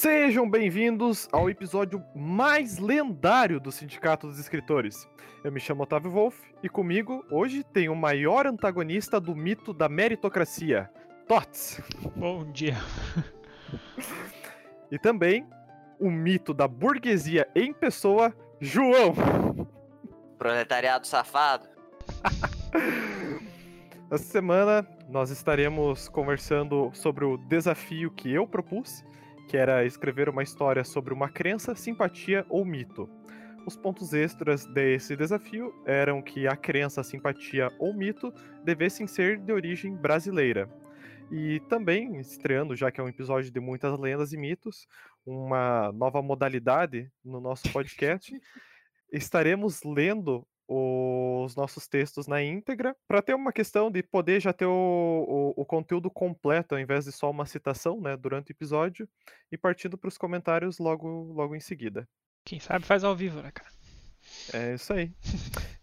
Sejam bem-vindos ao episódio mais lendário do Sindicato dos Escritores. Eu me chamo Otávio Wolff e comigo hoje tem o maior antagonista do mito da meritocracia, Tots. Bom dia. E também o mito da burguesia em pessoa, João. Proletariado safado. Essa semana nós estaremos conversando sobre o desafio que eu propus, que era escrever uma história sobre uma crença, simpatia ou mito. Os pontos extras desse desafio eram que a crença, simpatia ou mito devessem ser de origem brasileira. E também, estreando, já que é um episódio de muitas lendas e mitos, uma nova modalidade no nosso podcast, estaremos lendo os nossos textos na íntegra, para ter uma questão de poder já ter o, o, o, conteúdo completo, ao invés de só uma citação né, durante o episódio, e partindo para os comentários logo, logo em seguida. Quem sabe faz ao vivo, né, cara? É isso aí.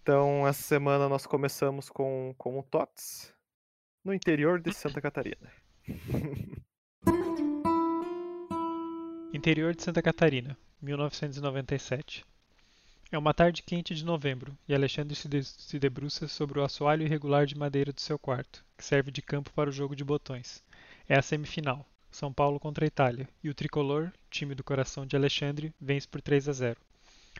Então, essa semana nós começamos com, com o TOTS, no interior de Santa Catarina. Interior de Santa Catarina, 1997. É uma tarde quente de novembro, e Alexandre se, de se debruça sobre o assoalho irregular de madeira do seu quarto, que serve de campo para o jogo de botões. É a semifinal, São Paulo contra a Itália, e o tricolor, time do coração de Alexandre, vence por 3 a 0.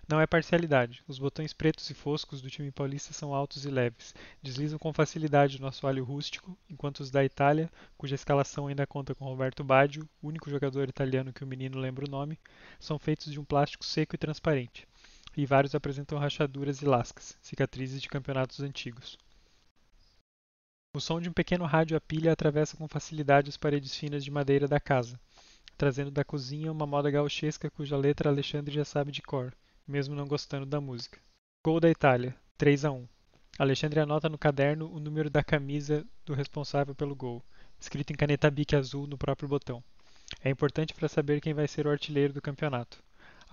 Não é parcialidade. Os botões pretos e foscos do time paulista são altos e leves, deslizam com facilidade no assoalho rústico, enquanto os da Itália, cuja escalação ainda conta com Roberto Baggio, único jogador italiano que o menino lembra o nome, são feitos de um plástico seco e transparente e vários apresentam rachaduras e lascas, cicatrizes de campeonatos antigos. O som de um pequeno rádio a pilha atravessa com facilidade as paredes finas de madeira da casa, trazendo da cozinha uma moda gauchesca cuja letra Alexandre já sabe de cor, mesmo não gostando da música. Gol da Itália, 3 a 1. Alexandre anota no caderno o número da camisa do responsável pelo gol, escrito em caneta bique azul no próprio botão. É importante para saber quem vai ser o artilheiro do campeonato.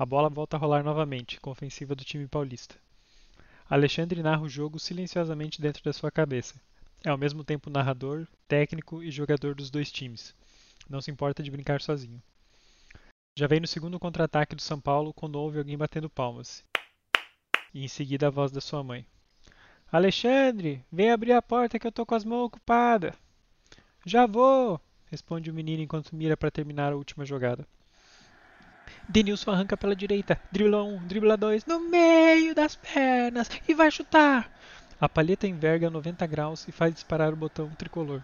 A bola volta a rolar novamente, com ofensiva do time paulista. Alexandre narra o jogo silenciosamente dentro da sua cabeça. É ao mesmo tempo narrador, técnico e jogador dos dois times. Não se importa de brincar sozinho. Já vem no segundo contra-ataque do São Paulo quando ouve alguém batendo palmas. E em seguida a voz da sua mãe. Alexandre, vem abrir a porta que eu tô com as mãos ocupadas. Já vou, responde o menino enquanto mira para terminar a última jogada. Denilson arranca pela direita, dribla um, dribla dois, no meio das pernas e vai chutar. A palheta enverga 90 graus e faz disparar o botão tricolor,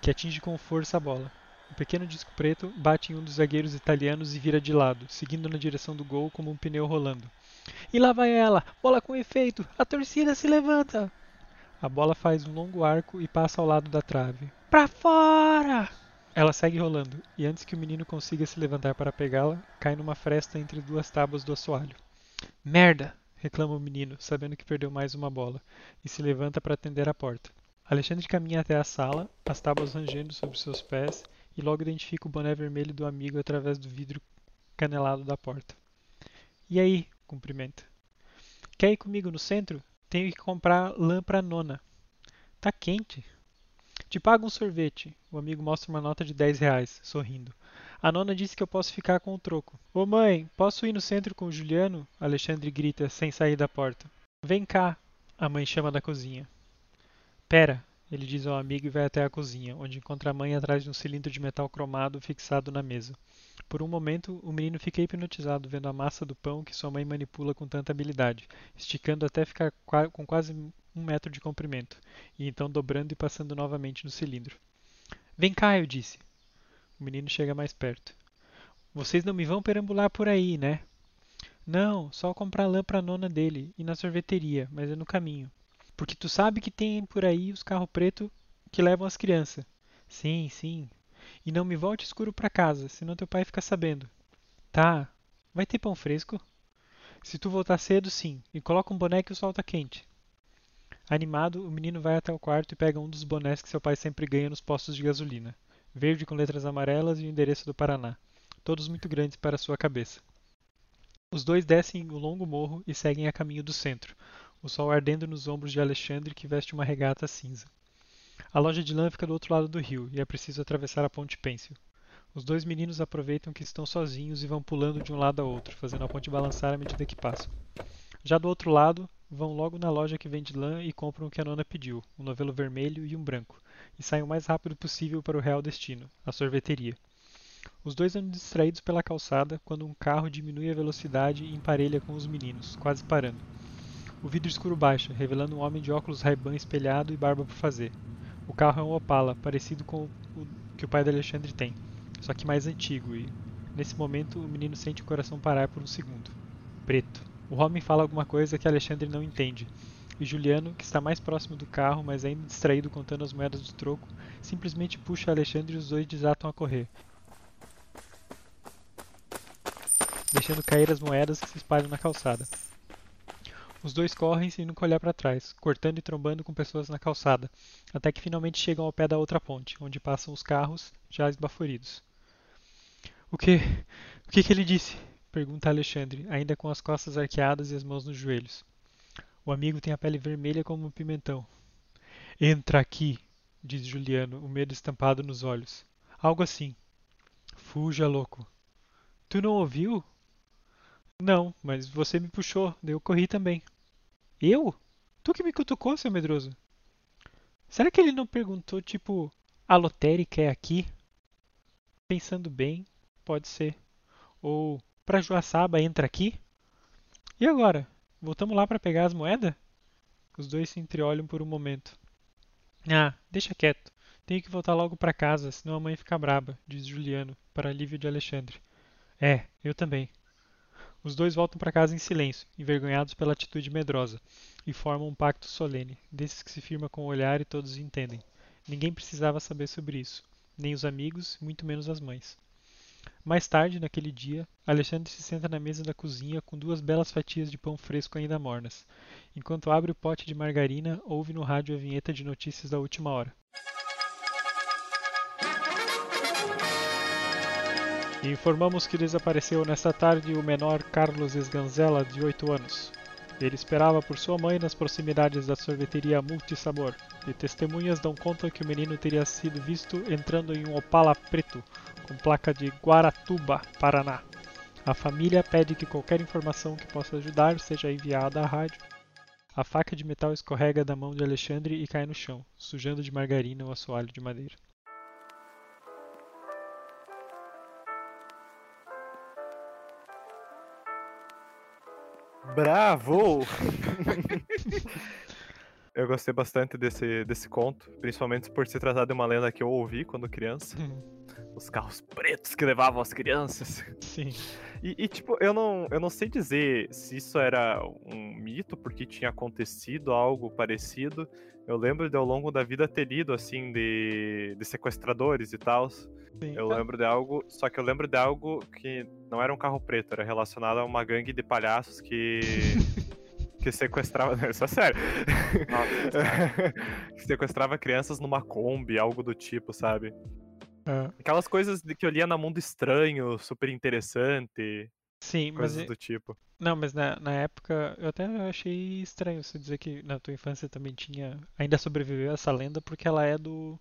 que atinge com força a bola. O pequeno disco preto bate em um dos zagueiros italianos e vira de lado, seguindo na direção do gol como um pneu rolando. E lá vai ela, bola com efeito, a torcida se levanta. A bola faz um longo arco e passa ao lado da trave. Pra fora! Ela segue rolando, e antes que o menino consiga se levantar para pegá-la, cai numa fresta entre duas tábuas do assoalho. Merda! reclama o menino, sabendo que perdeu mais uma bola, e se levanta para atender a porta. Alexandre caminha até a sala, as tábuas rangendo sobre seus pés, e logo identifica o boné vermelho do amigo através do vidro canelado da porta. E aí? cumprimenta. Quer ir comigo no centro? Tenho que comprar lã pra nona. Tá quente. Te pago um sorvete. O amigo mostra uma nota de 10 reais, sorrindo. A nona disse que eu posso ficar com o troco. Ô mãe, posso ir no centro com o Juliano? Alexandre grita, sem sair da porta. Vem cá, a mãe chama da cozinha. Pera, ele diz ao amigo e vai até a cozinha, onde encontra a mãe atrás de um cilindro de metal cromado fixado na mesa. Por um momento, o menino fica hipnotizado vendo a massa do pão que sua mãe manipula com tanta habilidade, esticando até ficar com quase um metro de comprimento, e então dobrando e passando novamente no cilindro. Vem cá, eu disse. O menino chega mais perto. Vocês não me vão perambular por aí, né? Não, só comprar lã pra nona dele e na sorveteria, mas é no caminho. Porque tu sabe que tem por aí os carros pretos que levam as crianças. Sim, sim. E não me volte escuro para casa, senão teu pai fica sabendo. Tá. Vai ter pão fresco? Se tu voltar cedo, sim. E coloca um boné que o sol tá quente. Animado, o menino vai até o quarto e pega um dos bonés que seu pai sempre ganha nos postos de gasolina. Verde com letras amarelas e o endereço do Paraná. Todos muito grandes para sua cabeça. Os dois descem o longo morro e seguem a caminho do centro, o sol ardendo nos ombros de Alexandre que veste uma regata cinza. A loja de lã fica do outro lado do rio e é preciso atravessar a ponte Pêncil. Os dois meninos aproveitam que estão sozinhos e vão pulando de um lado a outro, fazendo a ponte balançar à medida que passam. Já do outro lado, vão logo na loja que vende lã e compram o que a nona pediu, um novelo vermelho e um branco, e saem o mais rápido possível para o real destino, a sorveteria. Os dois andam distraídos pela calçada quando um carro diminui a velocidade e emparelha com os meninos, quase parando. O vidro escuro baixa, revelando um homem de óculos Ray-Ban espelhado e barba por fazer. O carro é um Opala, parecido com o que o pai de Alexandre tem, só que mais antigo, e nesse momento o menino sente o coração parar por um segundo. Preto. O homem fala alguma coisa que Alexandre não entende, e Juliano, que está mais próximo do carro, mas ainda distraído contando as moedas do troco, simplesmente puxa Alexandre e os dois desatam a correr, deixando cair as moedas que se espalham na calçada. Os dois correm sem nunca olhar para trás, cortando e trombando com pessoas na calçada, até que finalmente chegam ao pé da outra ponte, onde passam os carros, já esbaforidos. O que? O que, que ele disse? Pergunta Alexandre, ainda com as costas arqueadas e as mãos nos joelhos. O amigo tem a pele vermelha como um pimentão. Entra aqui, diz Juliano, o medo estampado nos olhos. Algo assim. Fuja, louco. Tu não ouviu? Não, mas você me puxou, daí eu corri também. Eu? Tu que me cutucou, seu medroso? Será que ele não perguntou, tipo, a lotérica é aqui? Pensando bem, pode ser. Ou, pra Joaçaba entra aqui? E agora? Voltamos lá para pegar as moedas? Os dois se entreolham por um momento. Ah, deixa quieto. Tenho que voltar logo para casa, senão a mãe fica braba, diz Juliano, para alívio de Alexandre. É, eu também. Os dois voltam para casa em silêncio, envergonhados pela atitude medrosa, e formam um pacto solene, desses que se firma com o olhar e todos entendem. Ninguém precisava saber sobre isso, nem os amigos, muito menos as mães. Mais tarde, naquele dia, Alexandre se senta na mesa da cozinha com duas belas fatias de pão fresco ainda mornas. Enquanto abre o pote de margarina, ouve no rádio a vinheta de notícias da última hora. Informamos que desapareceu nesta tarde o menor Carlos Esganzela, de 8 anos. Ele esperava por sua mãe nas proximidades da sorveteria Multisabor, e testemunhas dão conta que o menino teria sido visto entrando em um Opala preto, com placa de Guaratuba, Paraná. A família pede que qualquer informação que possa ajudar seja enviada à rádio. A faca de metal escorrega da mão de Alexandre e cai no chão, sujando de margarina o assoalho de madeira. Bravo! eu gostei bastante desse, desse conto, principalmente por se tratar de uma lenda que eu ouvi quando criança. Os carros pretos que levavam as crianças. Sim. E, e, tipo, eu não, eu não sei dizer se isso era um mito, porque tinha acontecido algo parecido. Eu lembro de ao longo da vida ter lido, assim, de, de sequestradores e tal. Eu lembro de algo, só que eu lembro de algo que não era um carro preto, era relacionado a uma gangue de palhaços que. que sequestrava. Não, isso é sério. que sequestrava crianças numa Kombi, algo do tipo, sabe? É. Aquelas coisas que eu lia na Mundo Estranho, super interessante. Sim, coisas mas. do tipo. Não, mas na, na época eu até achei estranho você dizer que na tua infância também tinha. Ainda sobreviveu essa lenda, porque ela é do,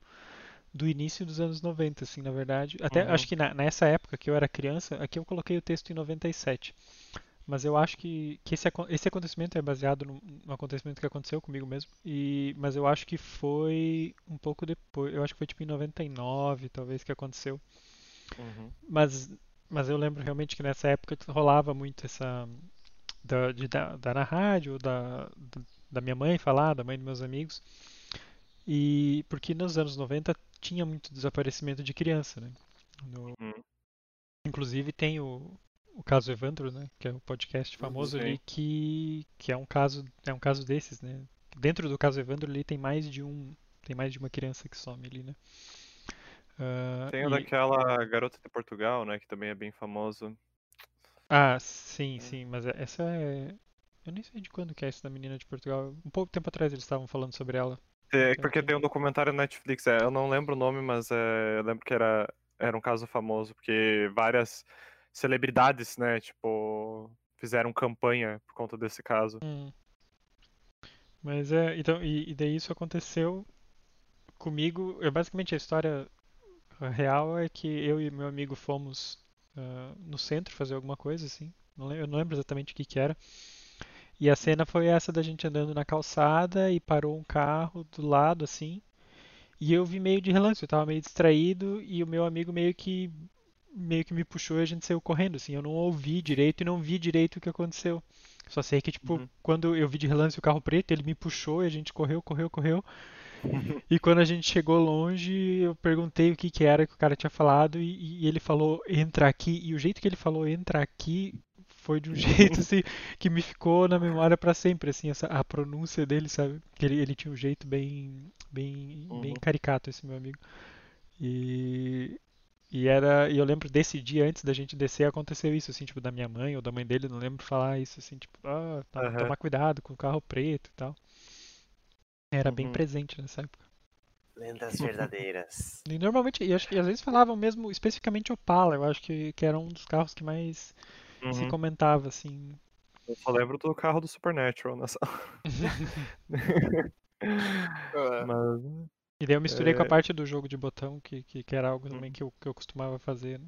do início dos anos 90, assim, na verdade. Até Uhum. acho que na, nessa época que eu era criança, aqui eu coloquei o texto em 97. Mas eu acho que, que esse, esse acontecimento é baseado num, num acontecimento que aconteceu comigo mesmo. E, mas eu acho que foi um pouco depois. Eu acho que foi tipo em 99, talvez, que aconteceu. Uhum. Mas, mas eu lembro realmente que nessa época rolava muito essa. Da, de, da, da na rádio, da- da minha mãe falar, da mãe dos meus amigos. E porque nos anos 90 tinha muito desaparecimento de criança, né? No- Uhum. inclusive tem o, o caso Evandro, né? Que é o podcast famoso Sim. ali que, que é um caso é um caso desses, né? Dentro do caso Evandro ali tem mais de um tem mais de uma criança que some ali, né? Ah, Tem o e- daquela garota de Portugal, né? Que também é bem famoso. Ah, sim, Hum. sim, mas essa é. Eu nem sei de quando que é essa da menina de Portugal. Um pouco tempo atrás eles estavam falando sobre ela. É, Então, porque tem- um documentário na Netflix, é, eu não lembro o nome, mas é, eu lembro que era, era um caso famoso, porque várias celebridades, né, tipo, fizeram campanha por conta desse caso. Hum. Mas é, então, e, e daí isso aconteceu comigo. É basicamente a história real é que eu e meu amigo fomos uh, no centro fazer alguma coisa, assim. Não eu não lembro exatamente o que, que era. E a cena foi essa da gente andando na calçada e parou um carro do lado, assim. E eu vi meio de relance, eu tava meio distraído e o meu amigo meio que meio que me puxou e a gente saiu correndo, assim. Eu não ouvi direito e não vi direito o que aconteceu. Só sei que, tipo, uhum. quando eu vi de relance o carro preto, ele me puxou e a gente correu, correu, correu. e quando a gente chegou longe, eu perguntei o que, que era que o cara tinha falado e, e, ele falou entra aqui. E o jeito que ele falou entra aqui foi de um jeito assim que me ficou na memória para sempre, assim, essa, a pronúncia dele, sabe? Que ele, ele tinha um jeito bem, bem, uhum. bem caricato, esse meu amigo. E, e era, e eu lembro desse dia antes da gente descer aconteceu isso, assim, tipo, da minha mãe ou da mãe dele, não lembro falar isso, assim, tipo, ah, tá, uhum. tomar cuidado com o carro preto e tal. Era uhum. bem presente nessa época. Lendas verdadeiras. E normalmente, e, acho, e às vezes falavam mesmo especificamente Opala, eu acho que, que era um dos carros que mais uhum. se comentava, assim. Eu só lembro do carro do Supernatural nessa. Mas... E daí eu misturei é... com a é. parte do jogo de botão, que, que, que era algo também que eu, que eu costumava fazer. Né?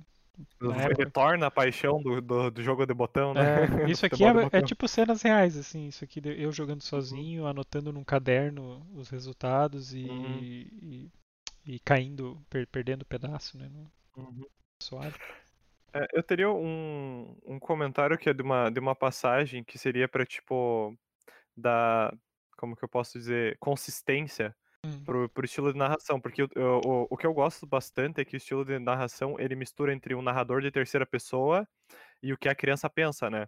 Retorna a paixão do, do, do, jogo de botão, né? É, isso aqui é, é, tipo cenas reais, assim. Isso aqui eu jogando sozinho, anotando num caderno os resultados e, uhum. e, e, caindo, per, perdendo pedaço, né? No, uhum. Suave. É, eu teria um, um comentário que é de uma, de uma passagem que seria para tipo, dar, como que eu posso dizer, consistência Hum. pro, pro estilo de narração, porque o, o, o que eu gosto bastante é que o estilo de narração ele mistura entre um narrador de terceira pessoa e o que a criança pensa, né?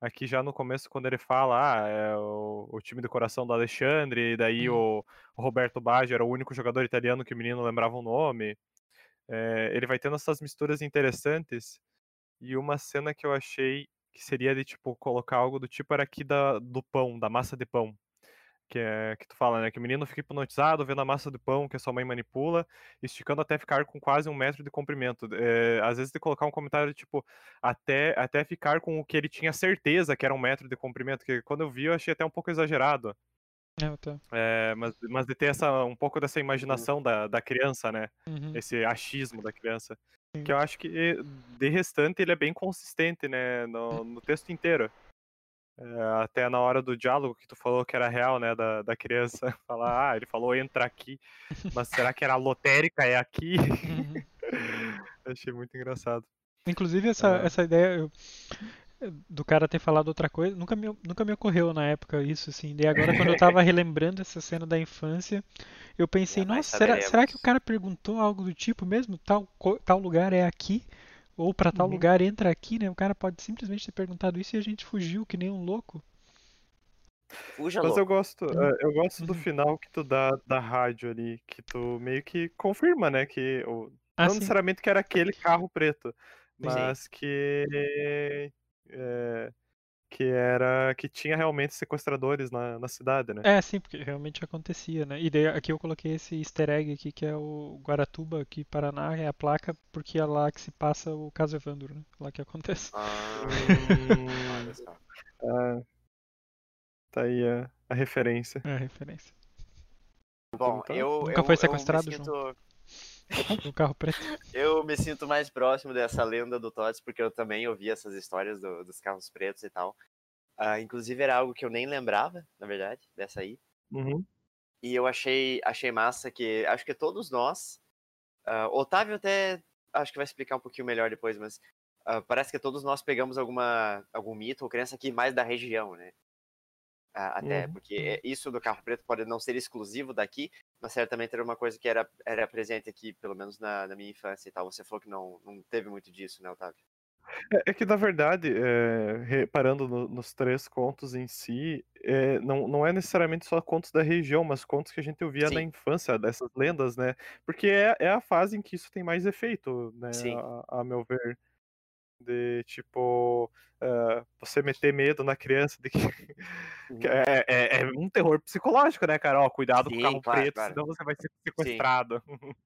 Aqui já no começo, quando ele fala, ah, é o, o time do coração do Alexandre, e daí hum. o, o, Roberto Baggio era o único jogador italiano que o menino lembrava o nome. É, ele vai tendo essas misturas interessantes. E uma cena que eu achei que seria de, tipo, colocar algo do tipo era aqui da, do pão, da massa de pão que é que tu fala, né? Que o menino fica hipnotizado vendo a massa do pão que a sua mãe manipula, esticando até ficar com quase um metro de comprimento. É, às vezes de colocar um comentário tipo até até ficar com o que ele tinha certeza que era um metro de comprimento, que quando eu vi eu achei até um pouco exagerado. É, tô. É, mas, mas de ter essa, um pouco dessa imaginação da, da criança, né? Uhum. Esse achismo da criança. Sim. Que eu acho que, de restante, ele é bem consistente, né? No, no texto inteiro. É, até na hora do diálogo que tu falou que era real, né? Da, da criança falar, ah, ele falou entra aqui, mas será que era lotérica? É aqui? Uhum. Achei muito engraçado. Inclusive, essa, é. essa ideia eu, do cara ter falado outra coisa, nunca me, nunca me ocorreu na época isso, assim. E agora, quando eu tava relembrando essa cena da infância, eu pensei, nossa, será, será que o cara perguntou algo do tipo mesmo? Tal, tal lugar é aqui? ou para tal uhum. lugar, entra aqui, né? O cara pode simplesmente ter perguntado isso e a gente fugiu que nem um louco. Fuja Mas louco. eu gosto, uhum. É, eu gosto do uhum. final que tu dá da rádio ali, que tu meio que confirma, né, que ah, não sim. necessariamente que era aquele carro preto, mas sim. que é, que era que tinha realmente sequestradores na, na cidade, né? É, sim, porque realmente acontecia, né? E daí aqui eu coloquei esse easter egg aqui que é o Guaratuba, aqui Paraná, é a placa porque é lá que se passa o caso Evandro, né? Lá que acontece. Ah, olha só. Ah, tá aí a, a referência. É a referência. Bom, eu nunca eu, foi sequestrado, eu sinto... João? No carro preto. Eu me sinto mais próximo dessa lenda do Tots, porque eu também ouvi essas histórias do, dos carros pretos e tal. Uh, inclusive era algo que eu nem lembrava, na verdade, dessa aí. Uhum. E eu achei, achei massa que acho que todos nós. Uh, Otávio até acho que vai explicar um pouquinho melhor depois, mas uh, parece que todos nós pegamos alguma, algum mito ou crença aqui mais da região, né? até, uhum. porque isso do carro preto pode não ser exclusivo daqui, mas certamente era uma coisa que era, era presente aqui, pelo menos na, na minha infância e tal. Você falou que não, não teve muito disso, né, Otávio? É, é que, na verdade, é, reparando no, nos três contos em si, é, não, não é necessariamente só contos da região, mas contos que a gente ouvia Sim. na infância, dessas lendas, né? Porque é, é a fase em que isso tem mais efeito, né? A, a meu ver de tipo uh, você meter medo na criança de que, uhum. é, é, é, um terror psicológico, né, cara? Ó, cuidado Sim, com o carro claro, preto, claro. senão você vai ser sequestrado.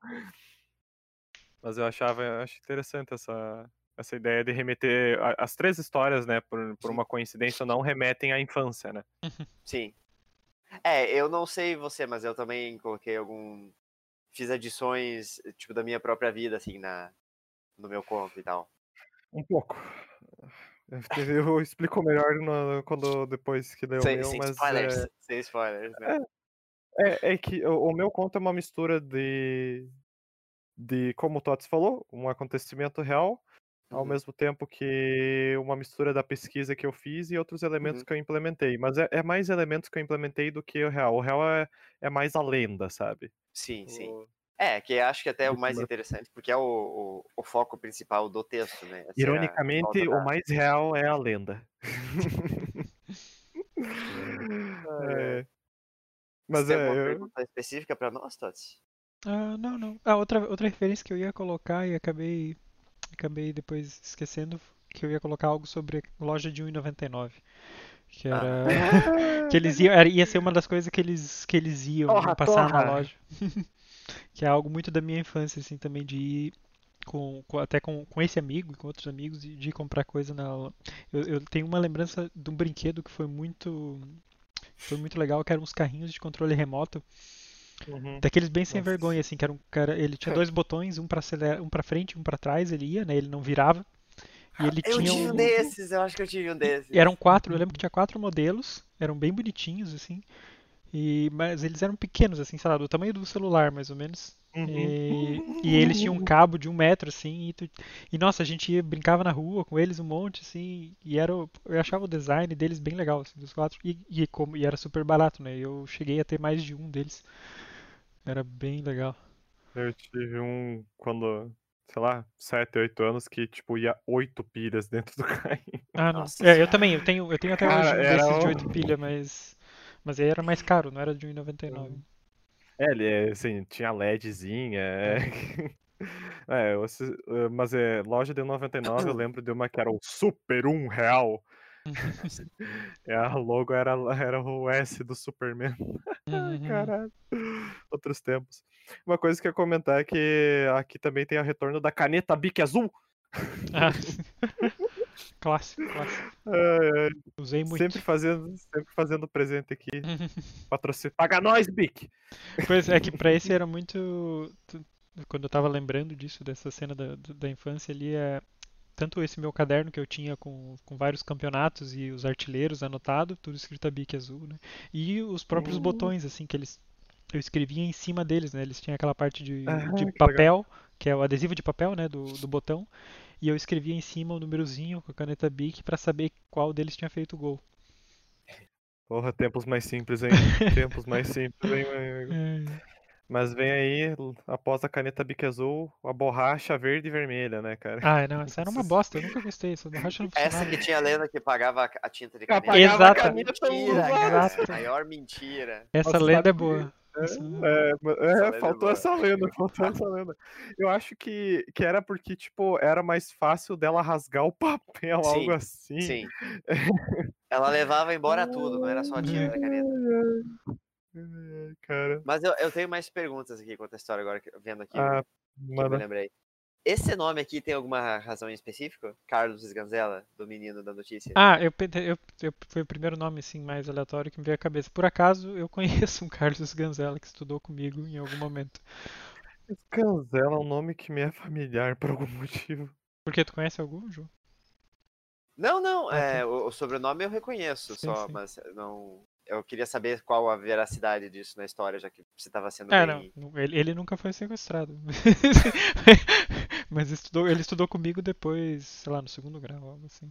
Mas eu achava, eu acho interessante essa, essa ideia de remeter as três histórias, né, por, por uma coincidência, não remetem à infância, né? Sim. É, eu não sei você, mas eu também coloquei algum fiz adições, tipo, da minha própria vida, assim, na, no meu conto e tal. Um pouco. Eu explico melhor no- quando depois que ler o Sem, meu, sem mas spoilers, é, sem spoilers, né? é, é que o, o meu conto é uma mistura de, de, como o Tots falou, um acontecimento real, ao Uhum. mesmo tempo que uma mistura da pesquisa que eu fiz e outros elementos Uhum. que eu implementei. Mas é, é mais elementos que eu implementei do que o real. O real é, é mais a lenda, sabe? Sim, sim. É, que acho que até é o mais interessante, porque é o, o, o foco principal do texto, né? Essa é Ironicamente, o da- mais real é a lenda. É. É. Mas Você tem é, alguma eu- pergunta específica pra nós, Tots? Ah, não, não. Ah, outra, outra referência que eu ia colocar e acabei, acabei depois esquecendo, que eu ia colocar algo sobre loja de 1,99. Que Ah. era. que eles iam, era- ia ser uma das coisas que eles, que eles iam Torra, passar na torra. loja. que é algo muito da minha infância, assim, também de ir com, com- até com, com esse amigo e com outros amigos de, de ir comprar coisa na. Eu, eu tenho uma lembrança de um brinquedo que foi muito. Foi muito legal, que eram uns carrinhos de controle remoto. Uhum. Daqueles bem sem Nossa. vergonha, assim, que era um cara, ele tinha dois botões, um pra acelerar, um para frente, um pra trás, ele ia, né? Ele não virava. E ele Eu tinha tive um, desses, eu acho que eu tive um desses. e eram quatro, eu lembro que tinha quatro modelos, eram bem bonitinhos assim. E mas eles eram pequenos assim, sei lá, do tamanho do celular, mais ou menos. Uhum. E, e eles tinham um cabo de um metro, assim, e, tu- e, nossa, a gente ia, brincava na rua com eles um monte, assim, e era, o- eu achava o design deles bem legal, assim, dos quatro, e, e, como, e era super barato, né? Eu cheguei a ter mais de um deles, era bem legal. Eu tive um quando, sei lá, 7, 8 anos que, tipo, ia 8 pilhas dentro do carrinho. Ah, não. Nossa É, eu também, eu tenho, eu tenho até Cara, hoje um desses de um- 8 pilha, mas, mas aí era mais caro, não era de 1,99. É, ele, é, assim, tinha LEDzinha, é... É, assi- eh, mas é, loja de 99 eu lembro de uma que era o Super 1 real. A logo era, era o S do Superman. Uhum. Caralho. Outros tempos. Uma coisa que eu ia comentar é que aqui também tem o retorno da caneta Bic azul. Ah. Clássico, clássico. Ai, ai, Usei muito. sempre fazendo, sempre fazendo presente aqui. Patrocínio. Paga nós, Bic! Pois é que pra esse era muito. Quando eu tava lembrando disso, dessa cena da, da infância ali, é. Tanto esse meu caderno que eu tinha com, com vários campeonatos e os artilheiros anotado, tudo escrito a bique azul, né? E os próprios Hum. botões, assim, que eles. Eu escrevia em cima deles, né? Eles tinham aquela parte de, Ah, de que papel, que é o adesivo de papel, né? Do, do botão. E eu escrevia em cima o númerozinho com a caneta Bic pra saber qual deles tinha feito o gol. Porra, tempos mais simples, hein? tempos mais simples, hein, meu amigo? É. Mas vem aí, após a caneta Bic azul, a borracha verde e vermelha, né, cara? Ah, não, essa era uma bosta, eu nunca gostei. Essa borracha não funcionava. Essa que tinha a lenda que pagava a tinta de caneta. pagava a Exata. Mentira, caneta cara. Exato. Maior mentira. Essa Nossa, lenda é boa. É, é, lenda é faltou essa lenda, faltou essa lenda. Eu acho que, que era porque, tipo, era mais fácil dela rasgar o papel, Sim, algo assim. Sim. Ela levava embora tudo, não era só a tinta da caneta. Cara, Mas eu, eu tenho mais perguntas aqui quanto a história agora, vendo aqui ah, que eu me lembrei. Esse nome aqui tem alguma razão em específico? Carlos Sganzella, do menino da notícia? Ah, eu, eu, eu- foi o primeiro nome assim mais aleatório que me veio à cabeça. Por acaso eu conheço um Carlos Ganzella que estudou comigo em algum momento. Scanzella é um nome que me é familiar por algum motivo. Porque tu conhece algum, Ju? Não, não, Ah, é, o, o sobrenome eu reconheço Sim, só, sim. mas não. Eu queria saber qual a veracidade disso na história, já que você estava sendo É, bem. não, ele, ele nunca foi sequestrado. Mas estudou, ele estudou comigo depois, sei lá, no segundo grau, algo assim.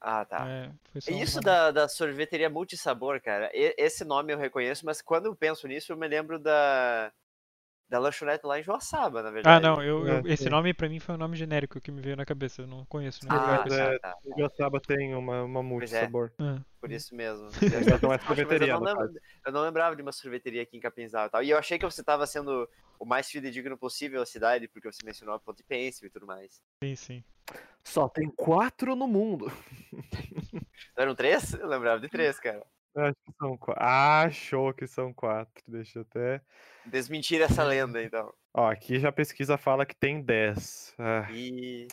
Ah, tá. É, Isso uma- da, da sorveteria multissabor, cara, e- esse nome eu reconheço, mas quando eu penso nisso, eu me lembro da, da lanchonete lá em Joaçaba, na Ah, verdade. não, eu, eu- É, esse sim. nome pra mim foi um nome genérico que me veio na cabeça. Eu não conheço, nunca fui Ah, é. tá, tá. O Joaçaba tem uma, uma multi-sabor. Ah, Por isso mesmo. Mas não é sorveteria, eu, não caso. eu não lembrava de uma sorveteria aqui em Capinzal e tal. E eu achei que você estava sendo o mais fidedigno possível à cidade, porque você mencionou a Ponte Pêncil e tudo mais. sim, sim. Só tem quatro no mundo. Não eram três? Eu lembrava de três, cara. Acho que são quatro. Achou que são quatro. Deixa eu até. Desmentir essa lenda, então. Ó, aqui já a pesquisa fala que tem 10. Ah, E.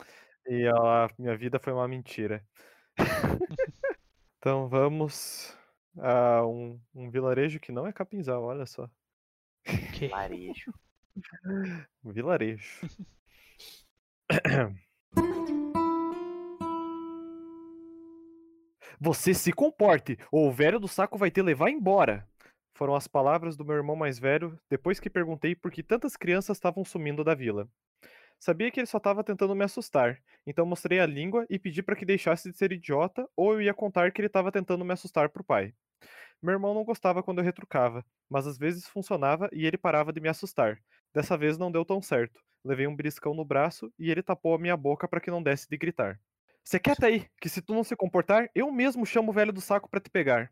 e ó, minha vida foi uma mentira. então vamos a um, um vilarejo que não é Capinzal, olha só. Que? Varejo. Vilarejo. Você se comporte, ou o velho do saco vai te levar embora. Foram as palavras do meu irmão mais velho depois que perguntei por que tantas crianças estavam sumindo da vila. Sabia que ele só estava tentando me assustar, então mostrei a língua e pedi para que deixasse de ser idiota ou eu ia contar que ele estava tentando me assustar pro pai. Meu irmão não gostava quando eu retrucava, mas às vezes funcionava e ele parava de me assustar. Dessa vez não deu tão certo. Levei um briscão no braço e ele tapou a minha boca para que não desse de gritar. Você quieta aí, que se tu não se comportar, eu mesmo chamo o velho do saco para te pegar.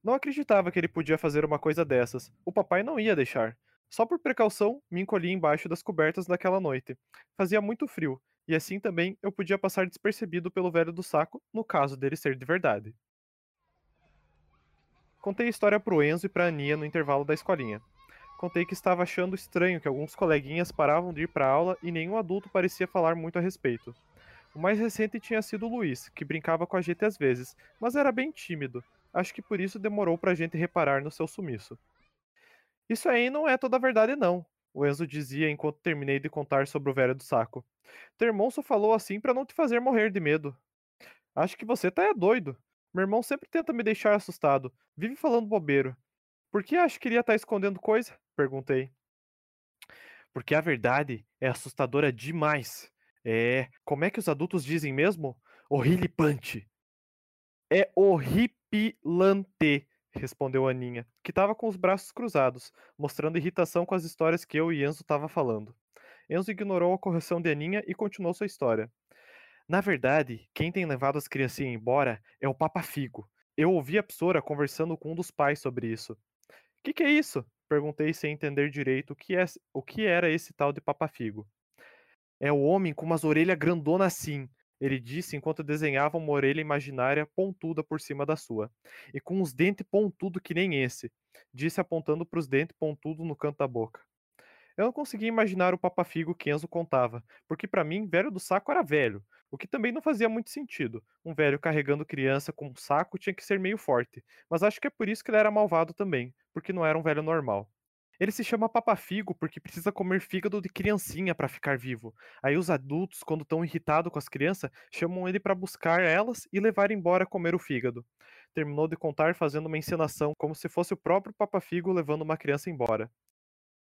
Não acreditava que ele podia fazer uma coisa dessas. O papai não ia deixar. Só por precaução, me encolhi embaixo das cobertas naquela noite. Fazia muito frio, e assim também eu podia passar despercebido pelo velho do saco, no caso dele ser de verdade. Contei a história pro Enzo e pra Aninha no intervalo da escolinha. Contei que estava achando estranho que alguns coleguinhas paravam de ir pra aula e nenhum adulto parecia falar muito a respeito. O mais recente tinha sido o Luiz, que brincava com a gente às vezes, mas era bem tímido. Acho que por isso demorou pra gente reparar no seu sumiço. Isso aí não é toda a verdade, não, o Enzo dizia enquanto terminei de contar sobre o velho do saco. Só falou assim para não te fazer morrer de medo. Acho que você tá é doido. Meu irmão sempre tenta me deixar assustado, vive falando bobeiro. Por que acha que ele ia estar escondendo coisa? Perguntei. Porque a verdade é assustadora demais. É, como é que os adultos dizem mesmo? Horripilante. É horripilante, respondeu Aninha, que estava com os braços cruzados, mostrando irritação com as histórias que eu e Enzo estava falando. Enzo ignorou a correção de Aninha e continuou sua história. Na verdade, quem tem levado as criancinhas embora é o Papa Figo. Eu ouvi a Psora conversando com um dos pais sobre isso. Que que é isso? Perguntei sem entender direito o que, é, o que era esse tal de Papa Figo. É o homem com umas orelhas grandonas assim, ele disse enquanto desenhava uma orelha imaginária pontuda por cima da sua. E com uns dentes pontudos que nem esse, disse apontando para os dentes pontudos no canto da boca. Eu não conseguia imaginar o papafigo que Enzo contava, porque para mim, velho do saco era velho, o que também não fazia muito sentido. Um velho carregando criança com um saco tinha que ser meio forte, mas acho que é por isso que ele era malvado também, porque não era um velho normal. Ele se chama papafigo porque precisa comer fígado de criancinha para ficar vivo. Aí os adultos, quando estão irritados com as crianças, chamam ele para buscar elas e levar embora comer o fígado. Terminou de contar fazendo uma encenação como se fosse o próprio papafigo levando uma criança embora.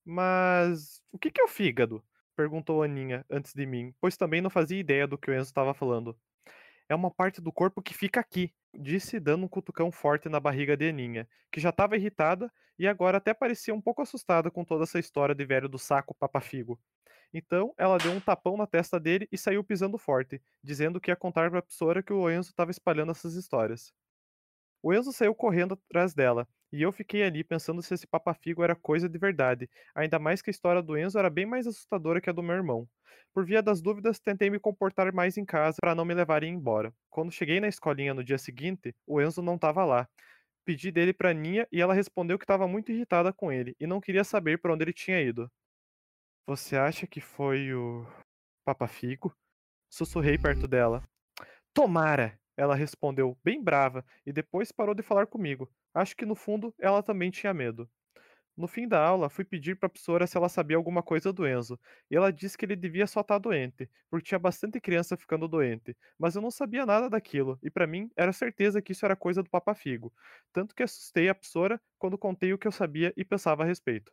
Mas o que é o fígado? perguntou Aninha antes de mim, pois também não fazia ideia do que o Enzo estava falando. É uma parte do corpo que fica aqui, disse dando um cutucão forte na barriga de Aninha, que já estava irritada e agora até parecia um pouco assustada com toda essa história de velho do saco papafigo. Então ela deu um tapão na testa dele e saiu pisando forte, dizendo que ia contar para a professora que o Enzo estava espalhando essas histórias. O Enzo saiu correndo atrás dela, e eu fiquei ali pensando se esse papafigo era coisa de verdade, ainda mais que a história do Enzo era bem mais assustadora que a do meu irmão. Por via das dúvidas, tentei me comportar mais em casa para não me levarem embora. Quando cheguei na escolinha no dia seguinte, o Enzo não estava lá. Pedi dele para Ninha e ela respondeu que estava muito irritada com ele e não queria saber para onde ele tinha ido. Você acha que foi o papafigo? Sussurrei perto dela. Tomara! Ela respondeu, bem brava, e depois parou de falar comigo. Acho que no fundo ela também tinha medo. No fim da aula, fui pedir para a professora se ela sabia alguma coisa do Enzo, e ela disse que ele devia só estar tá doente, porque tinha bastante criança ficando doente, mas eu não sabia nada daquilo, e para mim era certeza que isso era coisa do Papa Figo, tanto que assustei a professora quando contei o que eu sabia e pensava a respeito.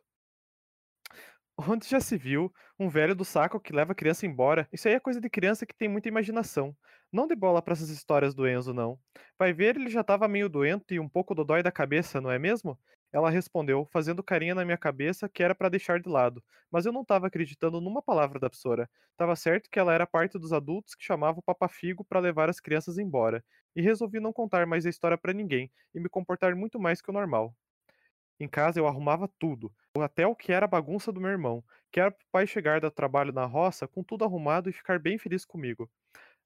Onde já se viu um velho do saco que leva a criança embora? Isso aí é coisa de criança que tem muita imaginação. Não dê bola para essas histórias do Enzo, não. Vai ver, ele já estava meio doente e um pouco dodói da cabeça, não é mesmo? Ela respondeu, fazendo carinha na minha cabeça que era para deixar de lado, mas eu não estava acreditando numa palavra da professora. Tava certo que ela era parte dos adultos que chamavam o papafigo para levar as crianças embora, e resolvi não contar mais a história para ninguém e me comportar muito mais que o normal. Em casa eu arrumava tudo, até o que era a bagunça do meu irmão, que era pro pai chegar do trabalho na roça com tudo arrumado e ficar bem feliz comigo.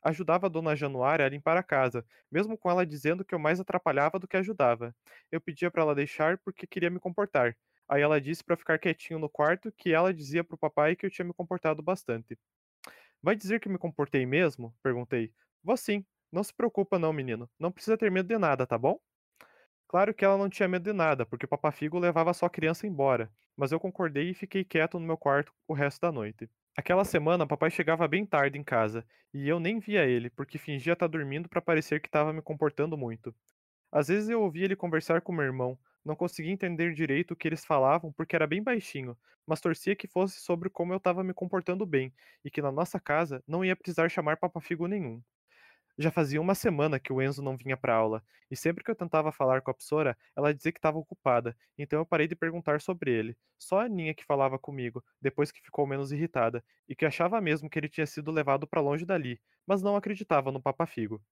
Ajudava a dona Januária a limpar a casa, mesmo com ela dizendo que eu mais atrapalhava do que ajudava. Eu pedia para ela deixar porque queria me comportar. Aí ela disse para ficar quietinho no quarto que ela dizia pro papai que eu tinha me comportado bastante. Vai dizer que me comportei mesmo? perguntei. Vou sim. Não se preocupa não, menino. Não precisa ter medo de nada, tá bom? Claro que ela não tinha medo de nada, porque o Papa Figo levava só a criança embora, mas eu concordei e fiquei quieto no meu quarto o resto da noite. Aquela semana, papai chegava bem tarde em casa, e eu nem via ele, porque fingia estar dormindo para parecer que estava me comportando muito. Às vezes eu ouvia ele conversar com meu irmão, não conseguia entender direito o que eles falavam porque era bem baixinho, mas torcia que fosse sobre como eu estava me comportando bem e que na nossa casa não ia precisar chamar papafigo nenhum. Já fazia uma semana que o Enzo não vinha para aula, e sempre que eu tentava falar com a professora, ela dizia que estava ocupada, então eu parei de perguntar sobre ele. Só a Aninha que falava comigo, depois que ficou menos irritada, e que achava mesmo que ele tinha sido levado para longe dali, mas não acreditava no papafigo.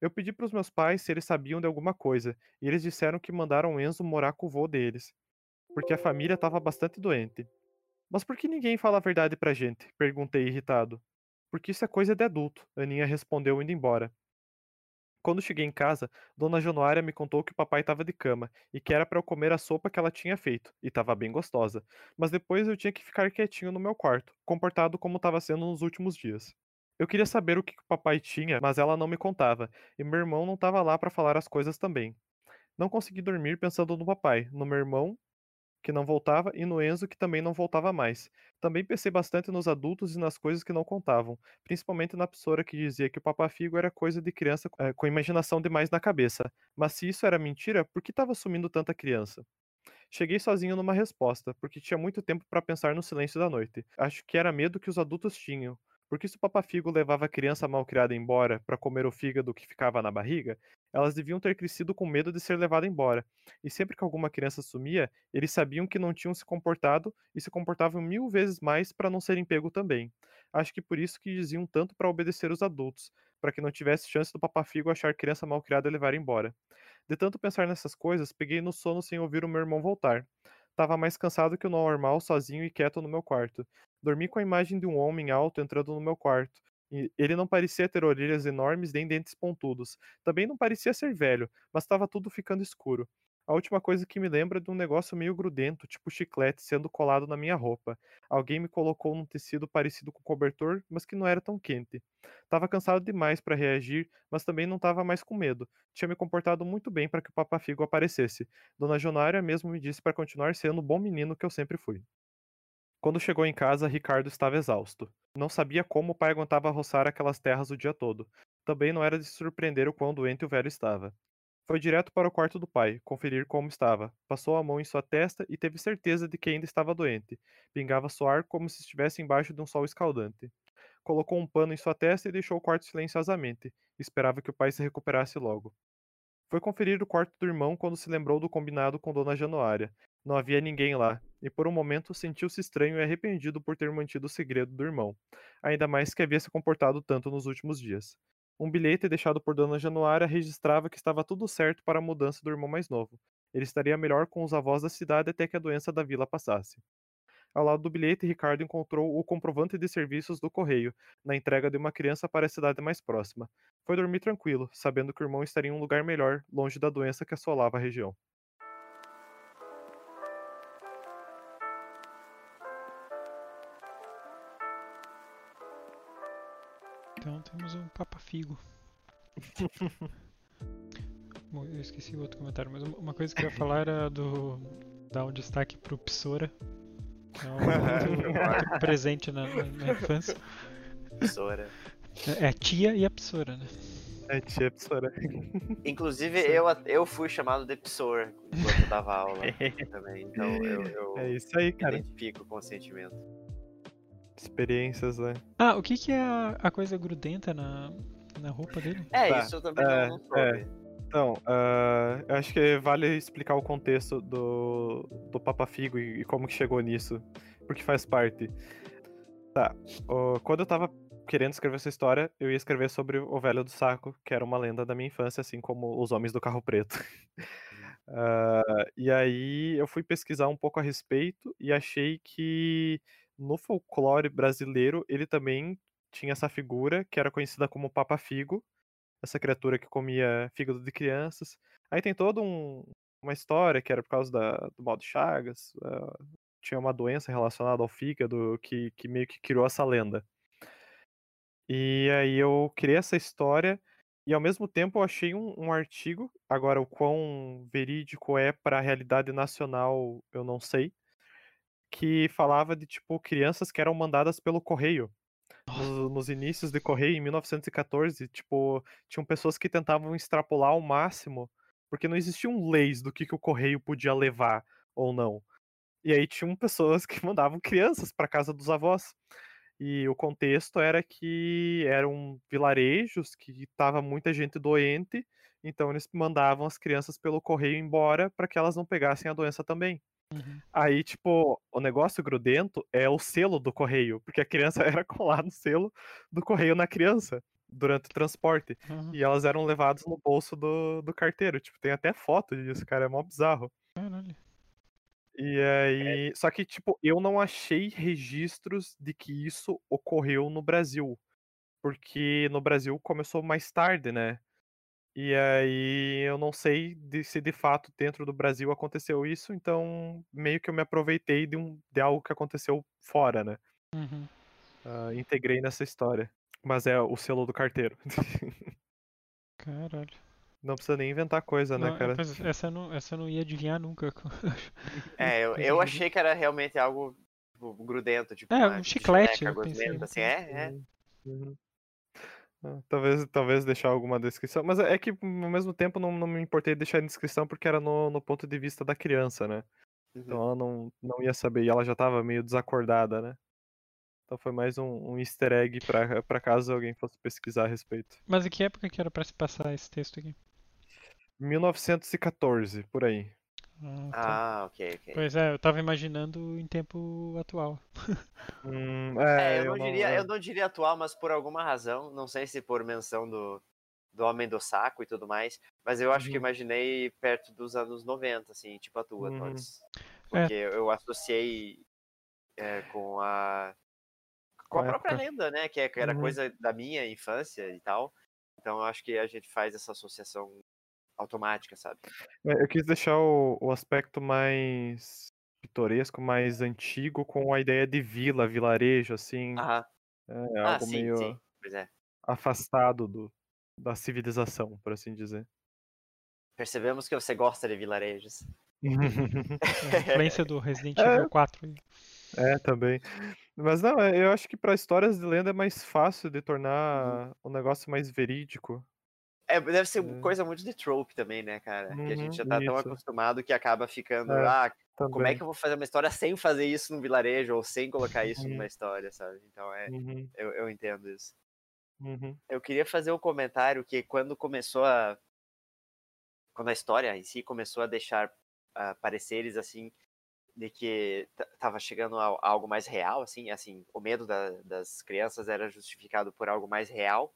Eu pedi para os meus pais se eles sabiam de alguma coisa, e eles disseram que mandaram o Enzo morar com o vô deles, porque a família estava bastante doente. Mas por que ninguém fala a verdade pra gente? Perguntei irritado. Porque isso é coisa de adulto, Aninha respondeu indo embora. Quando cheguei em casa, Dona Januária me contou que o papai estava de cama e que era para eu comer a sopa que ela tinha feito, e estava bem gostosa. Mas depois eu tinha que ficar quietinho no meu quarto, comportado como estava sendo nos últimos dias. Eu queria saber o que o papai tinha, mas ela não me contava, e meu irmão não estava lá para falar as coisas também. Não consegui dormir pensando no papai, no meu irmão que não voltava, e no Enzo, que também não voltava mais. Também pensei bastante nos adultos e nas coisas que não contavam, principalmente na pessoa que dizia que o papafigo era coisa de criança é, com imaginação demais na cabeça. Mas se isso era mentira, por que estava sumindo tanta criança? Cheguei sozinho numa resposta, porque tinha muito tempo para pensar no silêncio da noite. Acho que era medo que os adultos tinham, porque se o papafigo levava a criança mal criada embora para comer o fígado que ficava na barriga, elas deviam ter crescido com medo de ser levada embora. E sempre que alguma criança sumia, eles sabiam que não tinham se comportado e se comportavam mil vezes mais para não serem pego também. Acho que por isso que diziam tanto para obedecer os adultos, para que não tivesse chance do papafigo achar criança mal criada e levar embora. De tanto pensar nessas coisas, peguei no sono sem ouvir o meu irmão voltar. Tava mais cansado que o normal, sozinho e quieto no meu quarto. Dormi com a imagem de um homem alto entrando no meu quarto. Ele não parecia ter orelhas enormes nem dentes pontudos. Também não parecia ser velho, mas estava tudo ficando escuro. A última coisa que me lembra é de um negócio meio grudento, tipo chiclete, sendo colado na minha roupa. Alguém me colocou num tecido parecido com cobertor, mas que não era tão quente. Tava cansado demais para reagir, mas também não tava mais com medo. Tinha me comportado muito bem para que o Papafigo aparecesse. Dona Jonária mesmo me disse para continuar sendo o bom menino que eu sempre fui. Quando chegou em casa, Ricardo estava exausto. Não sabia como o pai aguentava roçar aquelas terras o dia todo. Também não era de se surpreender o quão doente o velho estava. Foi direto para o quarto do pai, conferir como estava. Passou a mão em sua testa e teve certeza de que ainda estava doente. Pingava suor como se estivesse embaixo de um sol escaldante. Colocou um pano em sua testa e deixou o quarto silenciosamente. Esperava que o pai se recuperasse logo. Foi conferir o quarto do irmão quando se lembrou do combinado com Dona Januária. Não havia ninguém lá, e por um momento sentiu-se estranho e arrependido por ter mantido o segredo do irmão, ainda mais que havia se comportado tanto nos últimos dias. Um bilhete deixado por Dona Januária registrava que estava tudo certo para a mudança do irmão mais novo. Ele estaria melhor com os avós da cidade até que a doença da vila passasse. Ao lado do bilhete, Ricardo encontrou o comprovante de serviços do correio, na entrega de uma criança para a cidade mais próxima. Foi dormir tranquilo, sabendo que o irmão estaria em um lugar melhor, longe da doença que assolava a região. Então temos um papafigo. Bom, eu esqueci o outro comentário, mas uma coisa que eu ia falar era do. dar um destaque pro Psora. Que é um presente na, na, na, infância. Psora. É, é a tia e a Psora, né? É a tia Psora. Inclusive, eu, eu fui chamado de Psor enquanto eu dava aula também. Então eu, eu é isso aí, cara. identifico com o sentimento experiências, né? Ah, o que, que é a, a coisa grudenta na, na roupa dele? É, tá. isso eu também é, não soube. É. Então, uh, eu acho que vale explicar o contexto do, do Papa Figo e, e como que chegou nisso, porque faz parte. Tá, uh, quando eu tava querendo escrever essa história, eu ia escrever sobre o Velho do Saco, que era uma lenda da minha infância, assim como os Homens do Carro Preto. uh, e aí eu fui pesquisar um pouco a respeito e achei que no folclore brasileiro, ele também tinha essa figura que era conhecida como Papa Figo, essa criatura que comia fígado de crianças. Aí tem toda um, uma história que era por causa da, do mal de Chagas, uh, tinha uma doença relacionada ao fígado que, que meio que criou essa lenda. E aí eu criei essa história E ao mesmo tempo eu achei um, um artigo, agora o quão verídico é para a realidade nacional, eu não sei, que falava de tipo crianças que eram mandadas pelo correio. Nos, nos inícios de correio, em 1914, tipo, tinham pessoas que tentavam extrapolar ao máximo, porque não existiam leis do que, que o correio podia levar ou não. E aí tinham pessoas que mandavam crianças para casa dos avós. E o contexto era que eram vilarejos que tava muita gente doente, então eles mandavam as crianças pelo correio embora para que elas não pegassem a doença também. Uhum. Aí, tipo, o negócio grudento é o selo do correio, porque a criança era colada no selo do correio na criança durante o transporte. Uhum. E elas eram levadas no bolso do, do carteiro. Tipo, tem até foto disso, cara, é mó bizarro. Caralho. E É. aí. Só que, tipo, eu não achei registros de que isso ocorreu no Brasil. Porque no Brasil começou mais tarde, né? E aí eu não sei de- se de fato dentro do Brasil aconteceu isso, então meio que eu me aproveitei de, um, de algo que aconteceu fora, né? Uhum. Ah, integrei nessa história. Mas é o selo do carteiro. Caralho. não precisa nem inventar coisa, né, Não, cara? pois, essa, eu não, essa eu não ia adivinhar nunca. É, eu, eu achei que era realmente algo tipo, grudento, tipo. É, um chiclete, geleca eu pensei. assim, é, é. Uhum. Ah, Talvez, talvez deixar alguma descrição, mas é que ao mesmo tempo não, não me importei de deixar em descrição porque era no, no ponto de vista da criança, né? Uhum. Então ela não, não ia saber e ela já tava meio desacordada, né? Então foi mais um, um easter egg pra, pra caso alguém fosse pesquisar a respeito. Mas em que época que era pra se passar esse texto aqui? 1914, por aí. Ah, tá. Ah, ok, ok. Pois é, eu tava imaginando em tempo atual. Hum, É, é, eu, não não- diria, é, eu não diria atual, mas por alguma razão, não sei se por menção do, do Homem do Saco e tudo mais, mas eu acho que Uhum. imaginei perto dos anos 90, assim, tipo a tua, Uhum. Tones. É. Porque eu associei é, com a com a a própria lenda, né, que, é- que era Uhum. coisa da minha infância e tal. Então eu acho que a gente faz essa associação automática, sabe? É, Eu quis deixar o, o aspecto mais pitoresco, mais antigo, com a ideia de vila, vilarejo, assim. Aham. É Ah, algo sim, meio sim. Pois é. afastado do, da civilização, por assim dizer. Percebemos que você gosta de vilarejos. É, a influência do Resident É. Evil 4. aí. É, também. Mas não, é- eu acho que para histórias de lenda é mais fácil de Uhum. tornar o negócio mais verídico. É, deve ser É. coisa muito de trope também, né, cara? que a Uhum, gente já tá tão isso. acostumado que acaba ficando, É, ah, como é Também. que eu vou fazer uma história sem fazer isso num vilarejo ou sem colocar isso Uhum. numa história, sabe? Então é, Uhum, eu, eu entendo isso. uhum, Eu queria fazer um comentário que quando começou a. Quando a história em si começou a deixar ah, pareceres assim, de que tava chegando a, a algo mais real, assim, assim, o medo da- das crianças era justificado por algo mais real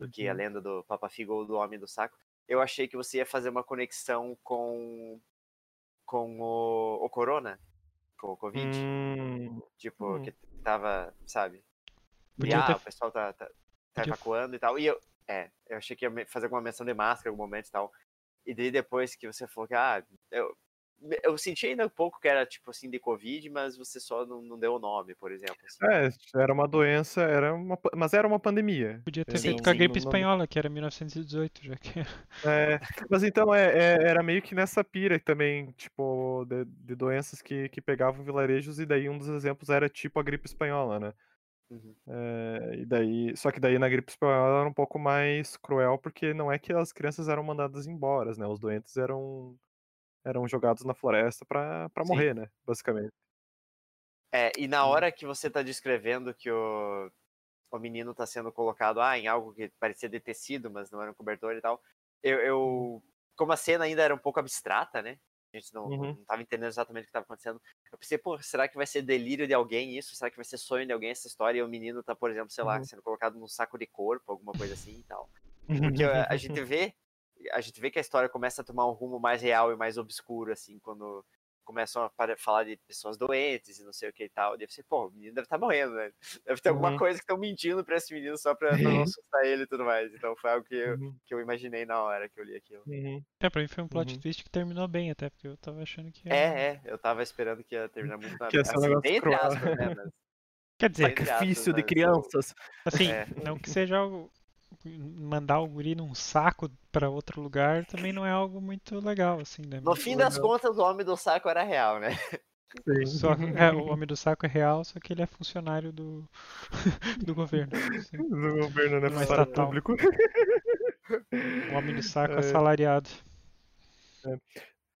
do que a Uhum. lenda do Papa Figo ou do Homem do Saco. Eu achei que você ia fazer uma conexão com com o, o Corona, com o Covid, Hum, tipo, hum. que tava, sabe? E, ah, ter- o pessoal tá, tá, tá evacuando e tal. E eu, é, eu achei que ia fazer alguma menção de máscara em algum momento e tal. E daí depois que você falou que, ah, eu, eu senti ainda um pouco que era tipo assim de Covid, mas você só não, não deu o nome, por exemplo. assim. É, era uma doença, era uma, mas era uma pandemia. Podia ter feito com a gripe espanhola, que era 1918, já que É, mas então é, é- era meio que nessa pira também, tipo, de, de doenças que, que pegavam vilarejos, e daí um dos exemplos era tipo a gripe espanhola, né? Uhum. É, e daí, só que daí na gripe espanhola era um pouco mais cruel, porque não é que as crianças eram mandadas embora, né? Os doentes eram, eram jogados na floresta Sim. morrer, né? Basicamente. É, e na Hum. hora que você tá descrevendo que o, o menino tá sendo colocado ah, em algo que parecia de tecido, mas não era um cobertor e tal, eu, eu como a cena ainda era um pouco abstrata, né? A gente não, Uhum. não tava entendendo exatamente o que tava acontecendo. Eu pensei, pô, será que vai ser delírio de alguém isso? Será que vai ser sonho de alguém essa história? E o menino tá, por exemplo, sei lá, Uhum. sendo colocado num saco de corpo, alguma coisa assim e tal. Porque a gente vê, a gente vê que a história começa a tomar um rumo mais real e mais obscuro, assim, quando começam a falar de pessoas doentes e não sei o que e tal. Deve ser, pô, o menino deve estar morrendo, né? Deve ter alguma Uhum. coisa que estão mentindo pra esse menino só pra, pra não assustar ele e tudo mais. Então foi algo que eu, Uhum, que eu imaginei na hora que eu li aquilo. uhum. É, pra mim foi um plot Uhum. twist que terminou bem até, porque eu tava achando que ia... É, é, eu tava esperando que ia terminar muito na Que ia ser um assim, entre aspas, né? Mas, Quer dizer, Sacrifício de crianças. assim, É. não que seja algo mandar o guri num saco para outro lugar também não é algo muito legal, assim, né? No Muito fim das contas, o homem do saco era real, né? Só, é, o homem do saco é real, só que ele é funcionário do, do governo. assim. Do governo, né? Não é Funcionário estatal. público. O homem do saco É. assalariado.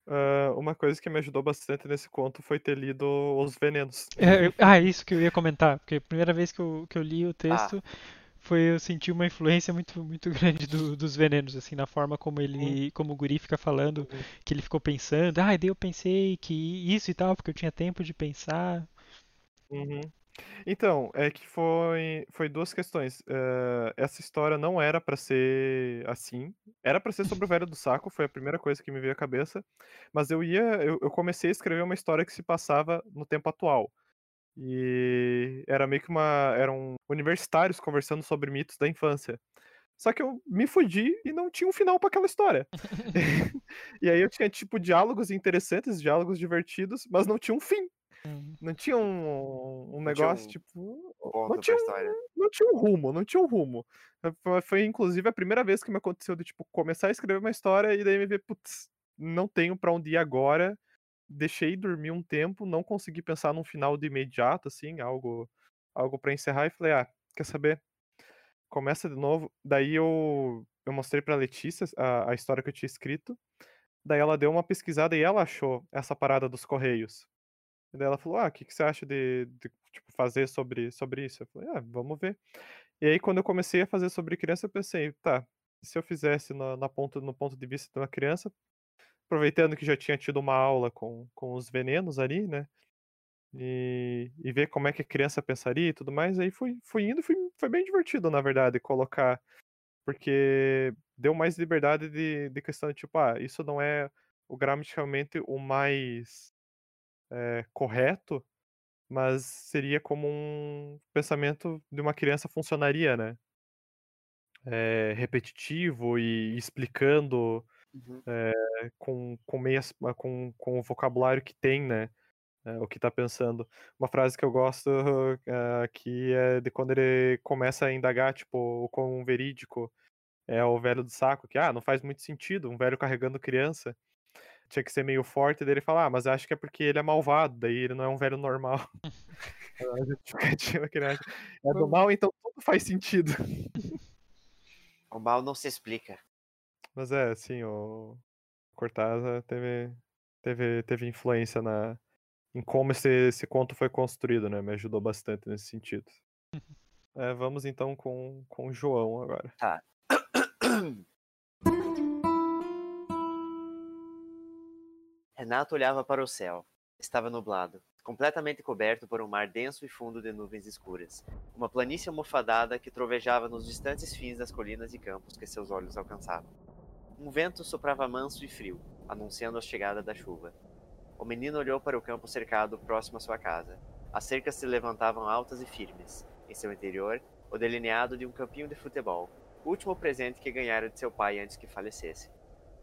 Ah, uma coisa que me ajudou bastante nesse conto foi ter lido Os Venenos. É, eu- ah, isso que eu ia comentar, porque a primeira vez que eu, que eu li o texto foi eu senti uma influência muito, muito grande do- dos venenos, assim, na forma como ele, como o guri fica falando, que ele ficou pensando, ah, daí eu pensei que isso e tal, porque eu tinha tempo de pensar. Uhum. Então, é que foi, foi duas questões. Eh, essa história não era pra ser assim. Era pra ser sobre o velho do saco, foi a primeira coisa que me veio à cabeça. Mas eu ia, eu, eu comecei a escrever uma história que se passava no tempo atual. E era meio que uma, eram universitários conversando sobre mitos da infância. Só que eu me fudi e não tinha um final pra aquela história. e aí eu tinha tipo diálogos interessantes, diálogos divertidos, mas não tinha um fim. Hum. Não tinha um, um Não tinha negócio, um tipo. Não tinha, um, história. não tinha um rumo, não tinha um rumo. Foi, foi, inclusive, a primeira vez que me aconteceu de, tipo, começar a escrever uma história e daí me ver, putz, não tenho pra onde ir agora. Deixei dormir um tempo, não consegui pensar num final de imediato, assim, algo, algo para encerrar, e falei, ah, quer saber? Começa de novo. Daí eu, eu mostrei pra Letícia a, a história que eu tinha escrito. Daí ela deu uma pesquisada e ela achou essa parada dos Correios. E daí ela falou: Ah, o que, que você acha de, de, tipo, fazer sobre, sobre isso? Eu falei: Ah, vamos ver. E aí, quando eu comecei a fazer sobre criança, eu pensei: Tá, se eu fizesse na, na ponta, no ponto de vista de uma criança, aproveitando que já tinha tido uma aula com, com os venenos ali, né? E, e ver como é que a criança pensaria e tudo mais, aí fui, fui indo, fui, foi bem divertido, na verdade, colocar. Porque deu mais liberdade de, de questão de tipo, ah, isso não é o gramaticalmente o mais é, correto, mas seria como um pensamento de uma criança funcionaria, né? É, repetitivo e explicando Uhum. é, com, com, meias, com, com o vocabulário que tem, né? É, o que tá pensando. Uma frase que eu gosto é, que é de quando ele começa a indagar, tipo, o quão verídico é o velho do saco, que ah, não faz muito sentido, um velho carregando criança tinha que ser meio forte, daí ele fala, ah, mas acho que é porque ele é malvado, daí ele não é um velho normal. A justificativa que ele acha. É do mal, então tudo faz sentido. O mal não se explica. Mas é, assim, o Cortázar teve, teve, teve influência na, em como esse, esse conto foi construído, né? Me ajudou bastante nesse sentido. É, vamos então com, com o João agora. Tá. Renato olhava para o céu. Estava nublado, completamente coberto por um mar denso e fundo de nuvens escuras. Uma planície almofadada que trovejava nos distantes fins das colinas e campos que seus olhos alcançavam. Um vento soprava manso e frio, anunciando a chegada da chuva. O menino olhou para o campo cercado próximo à sua casa. As cercas se levantavam altas e firmes. Em seu interior, o delineado de um campinho de futebol, o último presente que ganhara de seu pai antes que falecesse.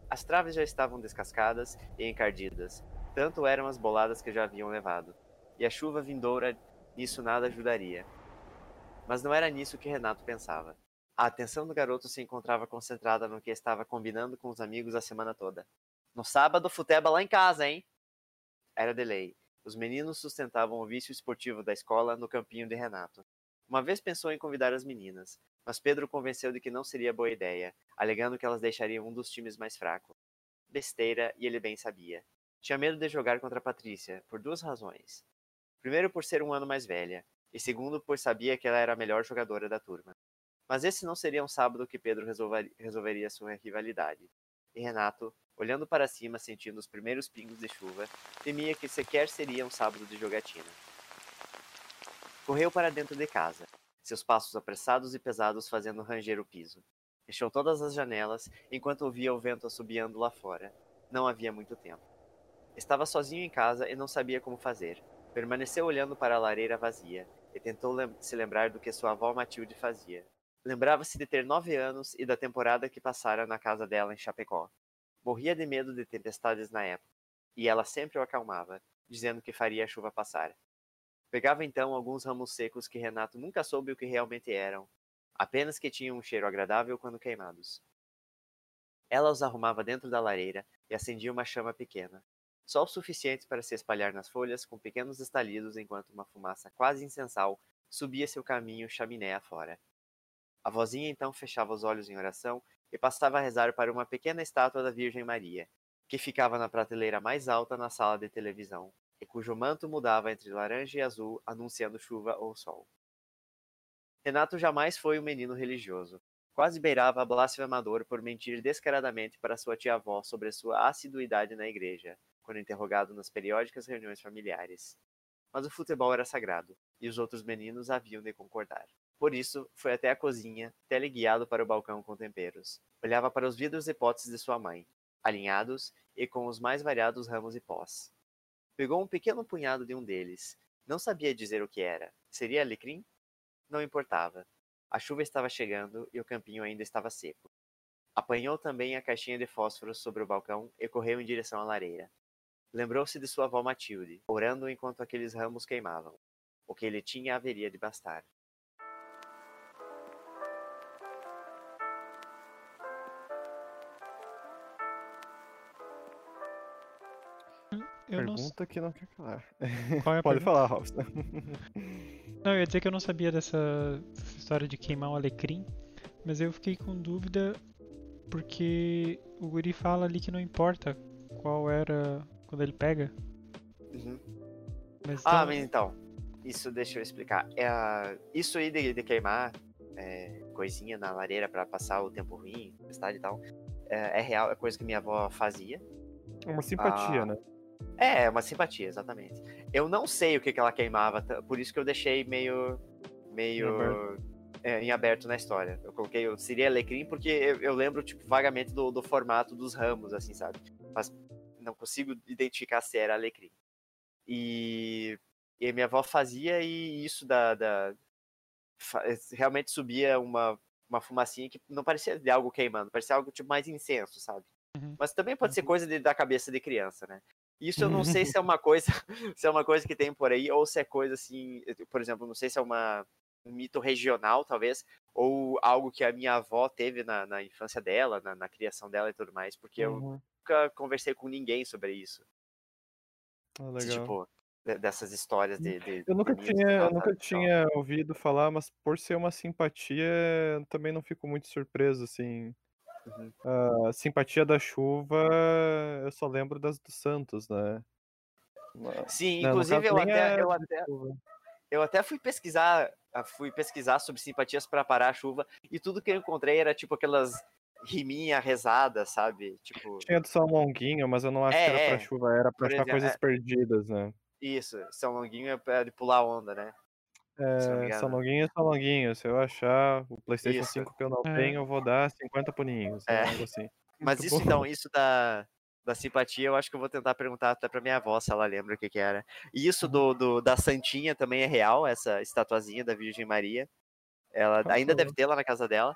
As traves já estavam descascadas e encardidas, tanto eram as boladas que já haviam levado, e a chuva vindoura nisso nada ajudaria. Mas não era nisso que Renato pensava. A atenção do garoto se encontrava concentrada no que estava combinando com os amigos a semana toda. No sábado, futeba lá em casa, hein? Era de lei. Os meninos sustentavam o vício esportivo da escola no campinho de Renato. Uma vez pensou em convidar as meninas, mas Pedro convenceu de que não seria boa ideia, alegando que elas deixariam um dos times mais fracos. Besteira, e ele bem sabia. Tinha medo de jogar contra Patrícia, por duas razões. Primeiro, por ser um ano mais velha, e segundo, pois sabia que ela era a melhor jogadora da turma. Mas esse não seria um sábado que Pedro resolver- resolveria sua rivalidade. E Renato, olhando para cima, sentindo os primeiros pingos de chuva, temia que sequer seria um sábado de jogatina. Correu para dentro de casa, seus passos apressados e pesados fazendo ranger o piso. Fechou todas as janelas enquanto ouvia o vento assobiando lá fora. Não havia muito tempo. Estava sozinho em casa e não sabia como fazer. Permaneceu olhando para a lareira vazia e tentou lem se lembrar do que sua avó Matilde fazia. Lembrava-se de ter nove anos e da temporada que passara na casa dela em Chapecó. Morria de medo de tempestades na época, e ela sempre o acalmava, dizendo que faria a chuva passar. Pegava então alguns ramos secos que Renato nunca soube o que realmente eram. apenas que tinham um cheiro agradável quando queimados. Ela os arrumava dentro da lareira e acendia uma chama pequena, só o suficiente para se espalhar nas folhas com pequenos estalidos enquanto uma fumaça quase insensal subia seu caminho chaminé afora. A vozinha então fechava os olhos em oração e passava a rezar para uma pequena estátua da Virgem Maria, que ficava na prateleira mais alta na sala de televisão, e cujo manto mudava entre laranja e azul, anunciando chuva ou sol. Renato jamais foi um menino religioso. Quase beirava a blasfemador por mentir descaradamente para sua tia-avó sobre sua assiduidade na igreja, quando interrogado nas periódicas reuniões familiares. Mas o futebol era sagrado, e os outros meninos haviam de concordar. Por isso, foi até a cozinha, teleguiado para o balcão com temperos. Olhava para os vidros e potes de sua mãe, alinhados e com os mais variados ramos e pós. Pegou um pequeno punhado de um deles. Não sabia dizer o que era. Seria alecrim? Não importava. A chuva estava chegando e o campinho ainda estava seco. Apanhou também a caixinha de fósforos sobre o balcão e correu em direção à lareira. Lembrou-se de sua avó Matilde, orando enquanto aqueles ramos queimavam. O que ele tinha haveria de bastar. Eu não, Pergunta que não quer calar. qual é a Pode pergunta? falar, Ralph. Não, eu ia dizer que eu não sabia dessa, dessa história de queimar o alecrim, mas eu fiquei com dúvida porque o guri fala ali que não importa qual era quando ele pega. Uhum. Mas Ah, então- mas então, isso deixa eu explicar. É, isso aí de, de queimar é, coisinha na lareira pra passar o tempo ruim, tempestade e tal, é, é real, é coisa que minha avó fazia. É uma simpatia, Ah. né? É, é uma simpatia, exatamente. Eu não sei o que, que ela queimava, por isso que eu deixei meio. meio. Em aberto. é, em aberto na história. Eu coloquei o Seria Alecrim porque eu, eu lembro, tipo, vagamente do, do formato dos ramos, assim, sabe? Mas não consigo identificar se era Alecrim. E, e minha avó fazia e isso da. da realmente subia uma, uma fumacinha que não parecia de algo queimando, parecia algo tipo mais incenso, sabe? Uhum. Mas também pode ser coisa de- da cabeça de criança, né? Isso eu não sei se é uma coisa, se é uma coisa que tem por aí ou se é coisa assim, por exemplo, não sei se é uma um mito regional, talvez, ou algo que a minha avó teve na, na infância dela, na, na criação dela e tudo mais, porque eu Uhum. nunca conversei com ninguém sobre isso. Ah, legal. tipo, de- dessas histórias de. de Eu nunca que tinha, eu nunca tinha ouvido falar, mas por ser uma simpatia, também não fico muito surpreso, assim. Uhum. A simpatia da chuva, eu só lembro das do Santos, né? Sim, Não, no inclusive eu até, é eu até, eu até fui pesquisar, ah, fui pesquisar sobre simpatias para parar a chuva e tudo que eu encontrei era tipo aquelas riminha rezada, sabe? Tipo, Tinha do São Longuinho, mas eu não acho que era É, pra é. chuva, era pra achar exemplo, coisas é. perdidas, né? isso, São Longuinho é de pular onda, né? É, São engano. Longuinho é. Se eu achar o PlayStation Isso. 5 que eu não É. tenho, eu vou dar 50 puninhos. É. Assim. Mas isso então, isso da, da simpatia, eu acho que eu vou tentar perguntar até pra minha avó se ela lembra o que que era. E isso do, do- da Santinha também é real, essa estatuazinha da Virgem Maria. Ela Por ainda deve ter lá na casa dela.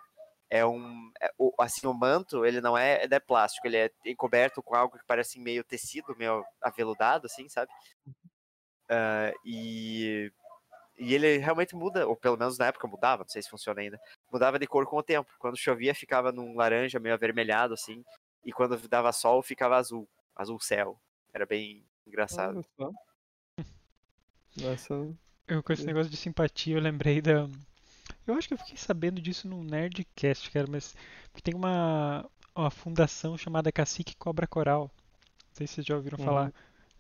É um. é- o- assim, o manto, ele não é, ele é plástico, ele é encoberto com algo que parece meio tecido, meio aveludado, assim, sabe? Ah, e. E ele realmente muda, ou pelo menos na época mudava, não sei se funciona ainda. Mudava de cor com o tempo. Quando chovia, ficava num laranja meio avermelhado, assim. E quando dava sol, ficava azul. Azul céu. Era bem engraçado. Nossa, Eu com esse Sim. negócio de simpatia, eu lembrei da. Eu acho que eu fiquei sabendo disso num Nerdcast, cara, mas. Porque tem uma, uma fundação chamada Cacique Cobra Coral. Não sei se vocês já ouviram Uhum. falar.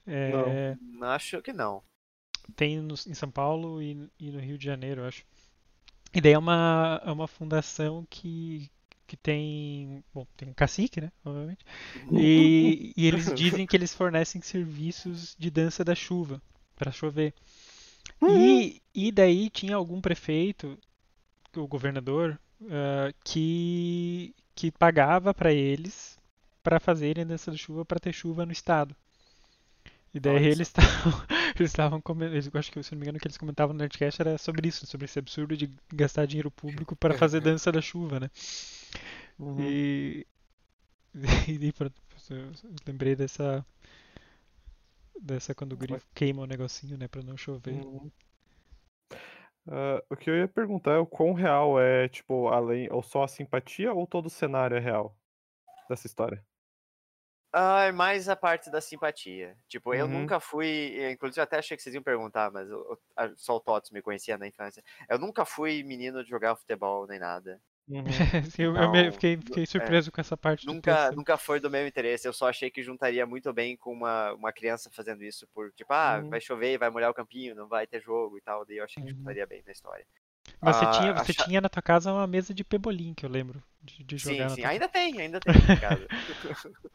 É, Acho que não. Tem no- em São Paulo e, e no Rio de Janeiro, eu acho. E daí é uma, é uma fundação que, que tem. Bom, tem um cacique, né? Obviamente. E, e eles dizem que eles fornecem serviços de dança da chuva, para chover. E, e daí tinha algum prefeito, o governador, ah, que, que pagava para eles para fazerem dança da chuva para ter chuva no estado. E daí Olha eles estavam, eles estavam comentando, acho que se não me engano o que eles comentavam no Nerdcast era sobre isso, sobre esse absurdo de gastar dinheiro público para fazer dança da chuva, né? uhum. E, e pronto, eu lembrei dessa dessa quando o Mas- queima o negocinho, né, para não chover. Uhum. Uh, o que eu ia perguntar é o quão real é, tipo, além, ou só a simpatia ou todo o cenário é real dessa história? Ah, é mais a parte da simpatia. Tipo, eu Uhum. nunca fui. Inclusive, eu até achei que vocês iam perguntar, mas eu- eu- só o Tots me conhecia na infância. Eu nunca fui menino de jogar futebol nem nada. Uhum. Eu, eu me- Não, fiquei, fiquei surpreso com essa parte Nunca, nunca foi do meu interesse. Eu só achei que juntaria muito bem com uma, uma criança fazendo isso por, tipo, ah, Uhum. vai chover, vai molhar o campinho, não vai ter jogo e tal. Daí eu achei que Uhum. juntaria bem na história. Mas você, Ah, tinha, você tinha na tua casa uma mesa de pebolim, que eu lembro. De, de jogar Sim, na sim. tua Ainda tem, ainda tem em casa.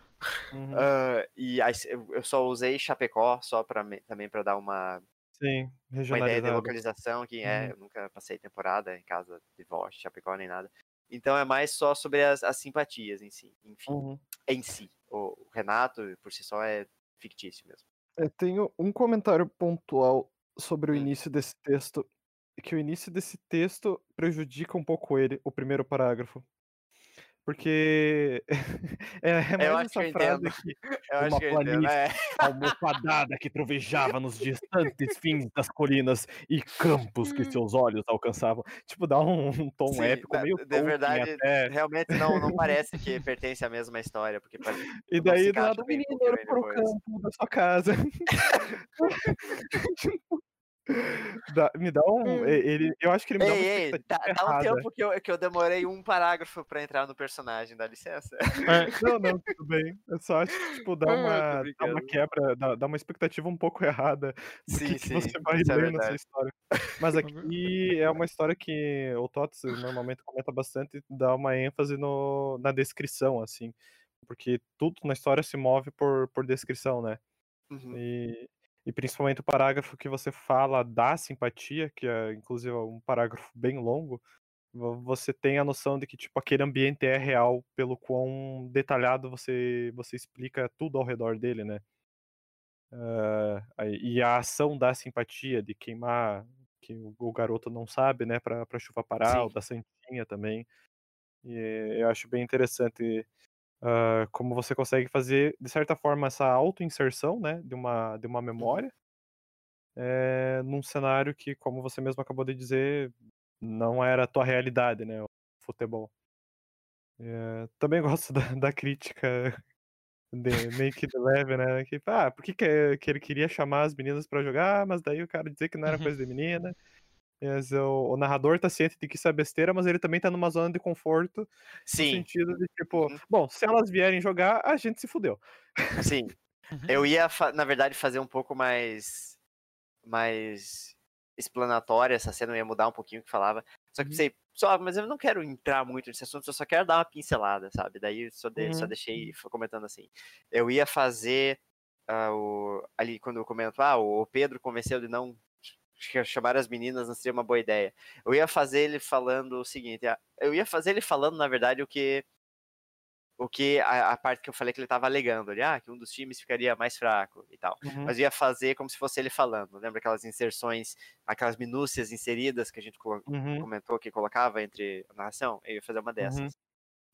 Uhum. Ah, e aí, eu só usei Chapecó só pra, me- também para dar uma, Sim, uma ideia de localização, que é, Uhum. eu nunca passei temporada em casa de vó, Chapecó nem nada. Então é mais só sobre as, as simpatias em si, enfim, Uhum. em si. O, o Renato, por si só, é fictício mesmo. Eu tenho um comentário pontual sobre o Hum. início desse texto, que o início desse texto prejudica um pouco ele, o primeiro parágrafo. Porque é, é Eu mais acho essa que eu frase aqui, Eu uma que eu planície É. almofadada que trovejava nos distantes fins das colinas e campos que seus olhos alcançavam. Tipo, dá um, um tom Sim, épico, meio de verdade, até. realmente não, não parece que pertence à mesma história, porque pare- E daí, do nada, o menino que pro campo da sua casa. Dá- me dá um. e- Ele, eu acho que ele me dá Ei, ei, expectativa dá, dá um tempo que eu, que eu demorei um parágrafo pra entrar no personagem, dá licença. É, Não, não, tudo bem. Eu só acho que, tipo, dá Ah, uma, dá uma quebra, dá, dá uma expectativa um pouco errada do Sim, que, que sim, você vai é ler nessa verdade. história. Mas aqui é uma história que o Tots normalmente comenta bastante e dá uma ênfase no, na descrição, assim. Porque tudo na história se move por, por descrição, né? Uhum. E, e principalmente o parágrafo que você fala da simpatia, que é inclusive um parágrafo bem longo, vo- você tem a noção de que tipo aquele ambiente é real pelo quão detalhado você você explica tudo ao redor dele, né? Aí- e a ação da simpatia de queimar que o, garoto não sabe, né, para chuva parar, o Sim. da Santinha também. E eu acho bem interessante ah, como você consegue fazer, de certa forma, essa auto-inserção, né, de uma, de uma memória, eh, num cenário que, como você mesmo acabou de dizer, não era a tua realidade, né, o futebol. Eh, também gosto da, da crítica de, que de leve, né, que, ah, por que, que, é- ele queria chamar as meninas pra jogar, mas daí o cara dizer que não era Uhum. coisa de menina. Mas o, o narrador tá ciente de que isso é besteira, mas ele também tá numa zona de conforto no Sim, sentido de tipo, Uhum. bom, se elas vierem jogar, a gente se fudeu. sim. Uhum. Eu ia, na verdade, fazer um pouco mais. mais explanatória essa cena, eu ia mudar um pouquinho o que falava. Só que Uhum. pensei, só, mas eu não quero entrar muito nesse assunto, eu só quero dar uma pincelada, sabe? Daí eu só, de- só Uhum. deixei f- comentando assim. Eu ia fazer ah, o, ali quando eu comento, ah, o Pedro convenceu de não chamar as meninas não seria uma boa ideia. Eu ia fazer ele falando o seguinte, eu ia fazer ele falando, na verdade, o que o que a, a parte que eu falei que ele estava alegando ali, ah, que um dos times ficaria mais fraco e tal. Uhum. Mas eu ia fazer como se fosse ele falando. Lembra aquelas inserções, aquelas minúcias inseridas que a gente Uhum. comentou que colocava entre a narração? Eu ia fazer uma dessas. Uhum.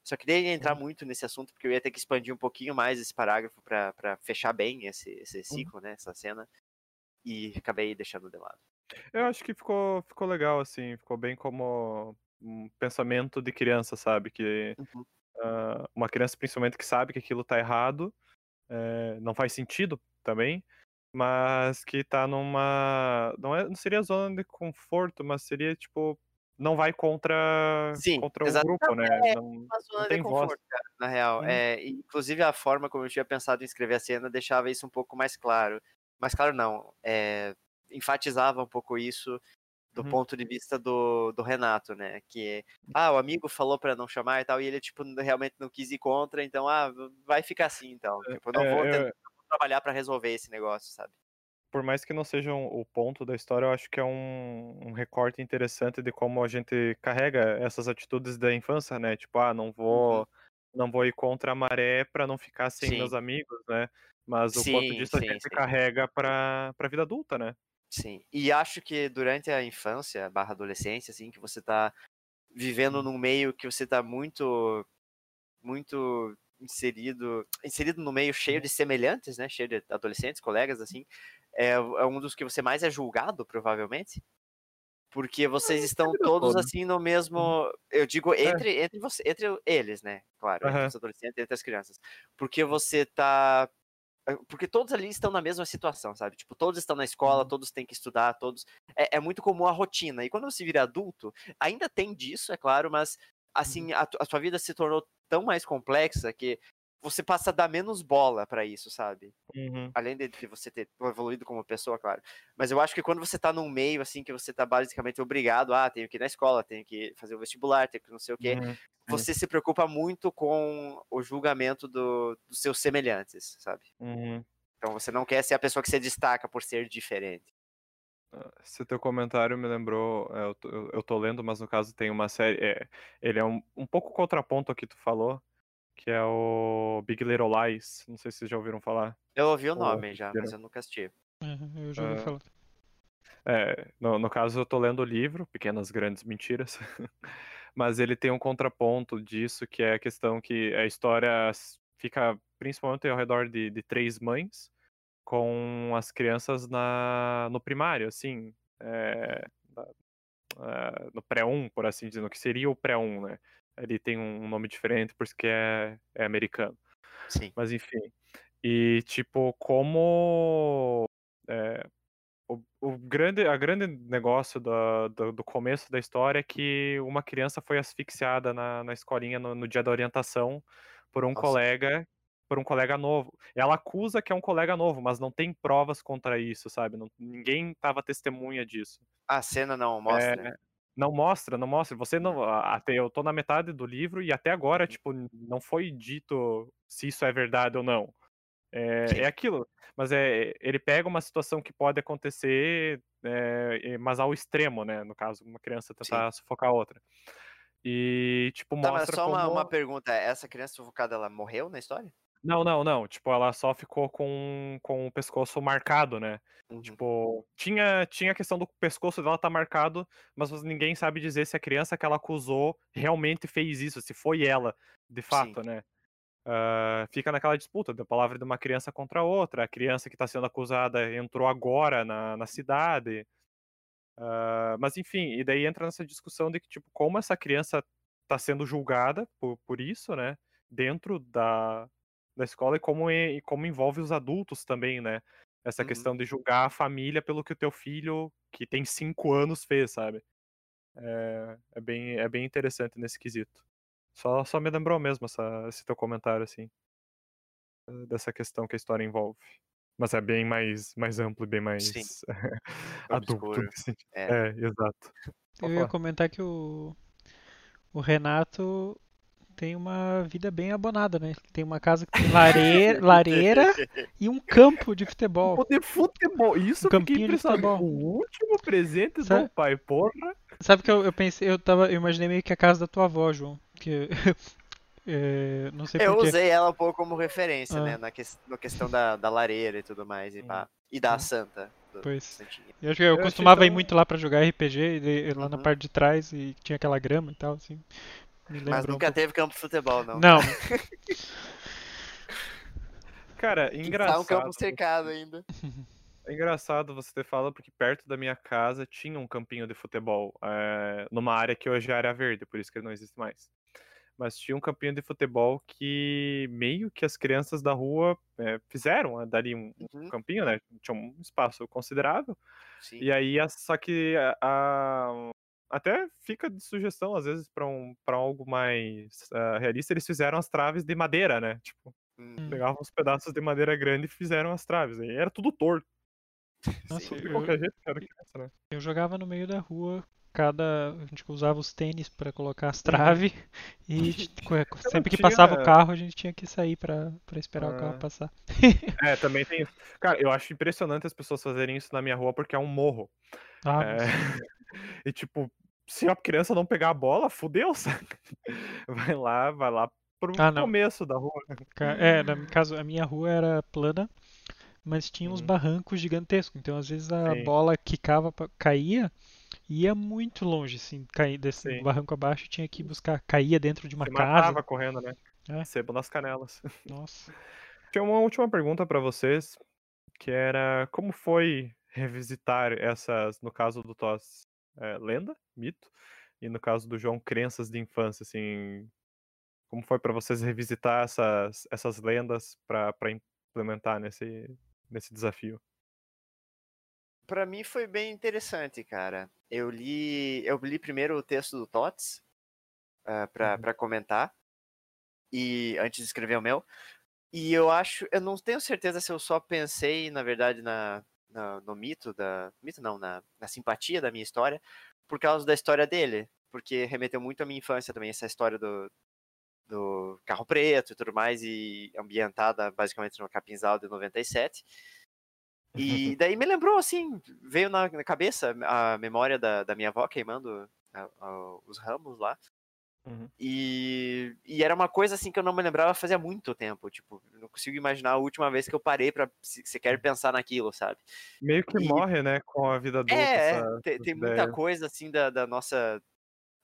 Só que daí ia entrar muito nesse assunto, porque eu ia ter que expandir um pouquinho mais esse parágrafo para fechar bem esse, esse ciclo, né? Essa cena. E acabei deixando de lado. Eu acho que ficou, ficou legal, assim, ficou bem como um pensamento de criança, sabe? Que Uhum. ah, uma criança, principalmente, que sabe que aquilo tá errado, eh, não faz sentido também, mas que tá numa. Não, é, não seria zona de conforto, mas seria tipo. Não vai contra, Sim, contra o grupo, né? É, Não, uma zona de tem voz. conforto, cara, na real. Uhum. É, inclusive a forma como eu tinha pensado em escrever a cena deixava isso um pouco mais claro. Mas claro, não. é, enfatizava um pouco isso do Uhum. ponto de vista do, do Renato, né? Que, ah, o amigo falou pra não chamar e tal, e ele, tipo, realmente não quis ir contra, então, ah, vai ficar assim, então. Tipo, eu não É, vou eu- tentar trabalhar pra resolver esse negócio, sabe? por mais que não seja um- o ponto da história, eu acho que é um, um recorte interessante de como a gente carrega essas atitudes da infância, né? Tipo, ah, não vou, não vou ir contra a maré pra não ficar sem Sim. meus amigos, né? Mas o Sim, quanto disso a sim, gente sim. carrega pra, pra vida adulta, né? Sim. E acho que durante a infância barra adolescência, assim, que você tá vivendo num meio que você tá muito, muito inserido, inserido no meio cheio de semelhantes, né? Cheio de adolescentes, colegas, assim. É, é um dos que você mais é julgado, provavelmente. Porque vocês estão todos assim no mesmo. Eu digo entre, entre, você, entre eles, né? Claro, entre os adolescentes, entre as crianças. Porque você tá. Eh, Porque todos ali estão na mesma situação, sabe? Tipo, todos estão na escola, Uhum. todos têm que estudar, todos. É, é muito comum a rotina. E quando você vira adulto, ainda tem disso, é claro, mas assim, a, tu- a sua vida se tornou tão mais complexa que você passa a dar menos bola pra isso, sabe? Uhum. além de, de você ter evoluído como pessoa, claro. Mas eu acho que quando você tá num meio, assim, que você tá basicamente obrigado, ah, tenho que ir na escola, tenho que fazer o vestibular, tenho que não sei o quê, Uhum. você se preocupa muito com o julgamento do- dos seus semelhantes, sabe? Uhum. Então você não quer ser a pessoa que se destaca por ser diferente. Esse teu comentário me lembrou, é, eu tô, eu tô lendo, mas no caso tem uma série, é, ele é um, um pouco contraponto ao que tu falou, que é o Big Little Lies, não sei se vocês já ouviram falar. Eu ouvi o Ou nome já, mas eu nunca assisti. Uhum, eu já ouvi Ah. falar. É, no, no caso eu tô lendo o livro, Pequenas Grandes Mentiras, mas ele tem um contraponto disso, que é a questão que a história fica principalmente ao redor de, de três mães, com as crianças na, no primário, assim, é, na- ah, no pré-1, por assim dizer, no que seria o pré-1, né? Ele tem um nome diferente, por isso que é, é americano. Sim. Mas enfim. E tipo, como é, o, o grande, a grande negócio do, do, do começo da história é que uma criança foi asfixiada na, na escolinha no, no dia da orientação por um Nossa. colega, por um colega novo. Ela acusa que é um colega novo, mas não tem provas contra isso, sabe? Não- ninguém estava testemunha disso. A cena não mostra. É, não mostra, não mostra. Você não. a- Até eu tô na metade do livro e até agora, tipo, não foi dito se isso é verdade ou não. É, Sim. é aquilo. Mas é, ele pega uma situação que pode acontecer, é, mas ao extremo, né? No caso, uma criança tentar sufocar a outra. E, tipo, Tá, mas mostra só uma, como... uma pergunta. Essa criança sufocada, ela morreu na história? Não, não, não. Tipo, ela só ficou com, com o pescoço marcado, né? Uhum. Tipo, tinha, tinha a questão do pescoço dela tá marcado, mas ninguém sabe dizer se a criança que ela acusou realmente fez isso, se foi ela, de fato, né? Ah, fica naquela disputa da palavra de uma criança contra outra. A criança que está sendo acusada entrou agora na, na cidade. Ah, mas enfim, e daí entra nessa discussão de que, tipo, como essa criança está sendo julgada por, por isso, né? Dentro da, da escola e como, e, como envolve os adultos também, né? Essa Uhum. questão de julgar a família pelo que o teu filho, que tem cinco anos, fez, sabe? É, é, bem, é bem interessante nesse quesito. Só, só me lembrou mesmo essa, esse teu comentário, assim. eh, Dessa questão que a história envolve. Mas é bem mais, mais amplo e bem mais Sim. adulto. Sentido. É. É, exato. Eu ia comentar que o, o Renato tem uma vida bem abonada, né? Tem uma casa que tem lareira, lareira e um campo de futebol. Pô, de futebol, isso Um campinho de futebol. O último presente Sabe- do pai, porra. Sabe que eu, eu pensei, eu tava, eu imaginei meio que a casa da tua avó, João. Que é, não sei Eu usei ela um pouco como referência, Ah. né? Na, que, na questão da, da lareira e tudo mais. E, pá. e da santa. Pois. Eu acho que eu Eu costumava ir tão- muito lá pra jogar RPG, e daí- lá na Uhum. parte de trás e tinha aquela grama e tal, assim. Mas um nunca pouco. teve campo de futebol, não. Não, Cara, Tá um engraçado. campo cercado ainda. É engraçado você ter falado, porque perto da minha casa tinha um campinho de futebol, eh, numa área que hoje é área verde, por isso que ele não existe mais. Mas tinha um campinho de futebol que meio que as crianças da rua eh, fizeram eh, dali um, um Uhum. campinho, né? Tinha um espaço considerável. Sim. E aí, só que a, a- até fica de sugestão, às vezes, para um, pra algo mais ah, realista, eles fizeram as traves de madeira, né? Tipo, Hum, pegavam uns pedaços de madeira grande e fizeram as traves. E era tudo torto. Nossa, sim. Eu- qualquer jeito, criança, né? eu jogava no meio da rua, cada. A gente usava os tênis pra colocar as traves e co- sempre que passava o carro a gente tinha que sair pra, pra esperar o carro Ah. passar. É, também tem isso. Cara, eu acho impressionante as pessoas fazerem isso na minha rua porque é um morro. Ah, É, E tipo, se a criança não pegar a bola, fudeu, sabe? Vai lá, vai lá pro Ah, começo da rua. É, no caso, a minha rua era plana, mas tinha uns Uhum. barrancos gigantescos. Então, às vezes, a Sim. bola quicava, caía, e ia muito longe, assim, cair desse Sim. barranco abaixo, tinha que buscar. Caía dentro de uma Se casa. matava correndo, né? É. Sebo nas canelas. Nossa. Tinha uma última pergunta pra vocês, que era como foi revisitar essas, no caso do TOS, é, lenda, mito, e no caso do João, crenças de infância, assim, como foi para vocês revisitar essas, essas lendas para implementar nesse, nesse desafio? Para mim foi bem interessante, cara. Eu li, eu li primeiro o texto do Tots uh, para uhum. comentar e antes de escrever o meu. E eu acho, eu não tenho certeza se eu só pensei, na verdade, na, na no mito da, mito não, na, na simpatia da minha história, por causa da história dele, porque remeteu muito à minha infância também essa história do, do carro preto e tudo mais, e ambientada basicamente no Capinzal de 97. E daí me lembrou, assim, veio na, na cabeça a memória da, da minha avó queimando a, a, os ramos lá. Uhum. E, e era uma coisa assim que eu não me lembrava fazia muito tempo. Tipo, não consigo imaginar a última vez que eu parei pra sequer pensar naquilo, sabe? Meio que e, morre, né, com a vida adulta. É, essa, tem, tem muita coisa assim da, da nossa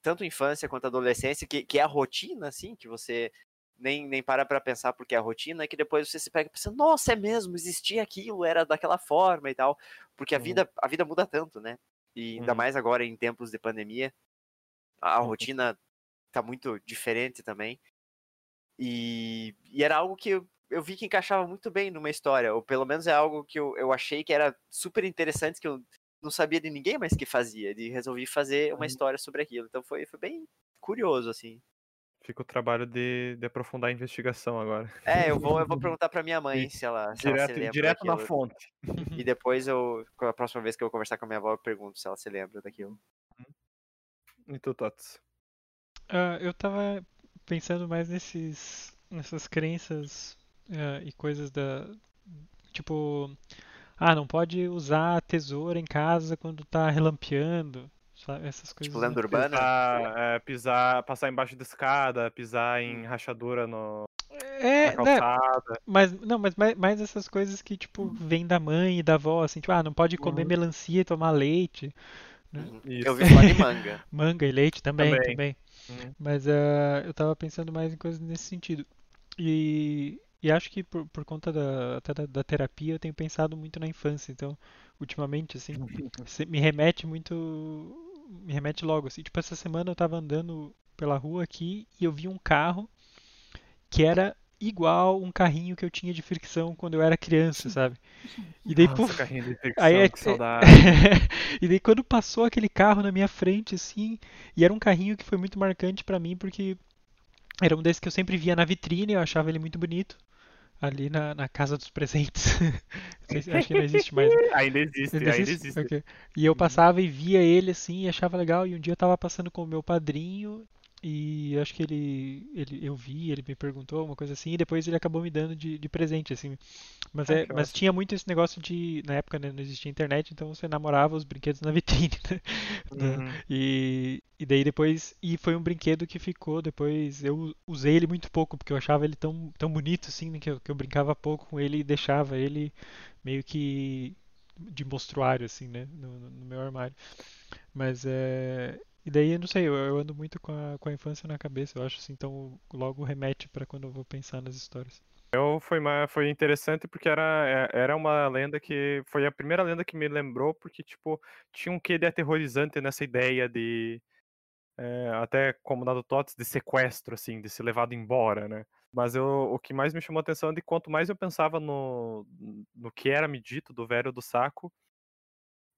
tanto infância quanto adolescência, que, que é a rotina, assim, que você nem, nem para pra pensar porque é a rotina, é que depois você se pega pensando, nossa, é mesmo, existia aquilo, era daquela forma e tal. Porque a, uhum. vida, a vida muda tanto, né? E ainda uhum. mais agora em tempos de pandemia, a uhum. rotina tá muito diferente também. E, e era algo que eu, eu vi que encaixava muito bem numa história, ou pelo menos é algo que eu, eu achei que era super interessante, que eu não sabia de ninguém mais que fazia, e resolvi fazer uma uhum. história sobre aquilo. Então foi, foi bem curioso, assim. Fica o trabalho de, de aprofundar a investigação agora. É, eu vou, eu vou perguntar pra minha mãe se ela, se direto, ela se lembra Direto daquilo. na fonte. E depois eu, a próxima vez que eu conversar com a minha avó, eu pergunto se ela se lembra daquilo. E tu, Tots? Uh, eu tava pensando mais nesses, nessas crenças uh, e coisas da. Tipo, ah, não pode usar tesoura em casa quando tá relampeando. Sabe? Essas coisas. Tipo lenda urbana? Pisar, é, pisar, passar embaixo da escada, pisar em rachadura no. É, né? Mas não, mas mais, mais, essas coisas que tipo vêm da mãe e da avó, assim, tipo, ah, não pode comer uhum. melancia e tomar leite. Né? Uhum. Eu vi falar de manga. manga e leite também, também. também. Uhum. Mas uh, eu tava pensando mais em coisas nesse sentido. E, e acho que por, por conta da, até da, da, terapia eu tenho pensado muito na infância. Então, ultimamente, assim, me remete muito. Me remete logo, assim. Tipo, essa semana eu tava andando pela rua aqui e eu vi um carro que era igual um carrinho que eu tinha de fricção quando eu era criança, sabe? E daí, Nossa, puf, carrinho de fricção, aí é, que saudade. e daí quando passou aquele carro na minha frente, assim, e era um carrinho que foi muito marcante para mim, porque era um desses que eu sempre via na vitrine, eu achava ele muito bonito. Ali na, na Casa dos Presentes. Acho que não existe mais. ainda existe, ainda, ainda existe. existe. Okay. E eu passava e via ele assim, e achava legal. E um dia eu tava passando com o meu padrinho e acho que ele, ele eu vi, ele me perguntou uma coisa assim, e depois ele acabou me dando de, de presente, assim. Mas, ah, é, mas tinha muito esse negócio de. Na época né, não existia internet, então você namorava os brinquedos na vitrine, né? Uhum. E, e daí depois. E foi um brinquedo que ficou depois. Eu usei ele muito pouco, porque eu achava ele tão, tão bonito, assim, né, que, eu, que eu brincava pouco com ele e deixava ele meio que de mostruário, assim, né? No, no meu armário. Mas é. E daí, não sei, eu, ando muito com a, com a infância na cabeça, eu acho assim, então logo remete para quando eu vou pensar nas histórias. Eu foi, foi interessante porque era, é, era uma lenda que. Foi a primeira lenda que me lembrou, porque, tipo, tinha um quê de aterrorizante nessa ideia de. É, até como na do Tots, de sequestro, assim, de ser levado embora, né? Mas eu, o que mais me chamou a atenção é de quanto mais eu pensava no, no que era me dito do velho do saco,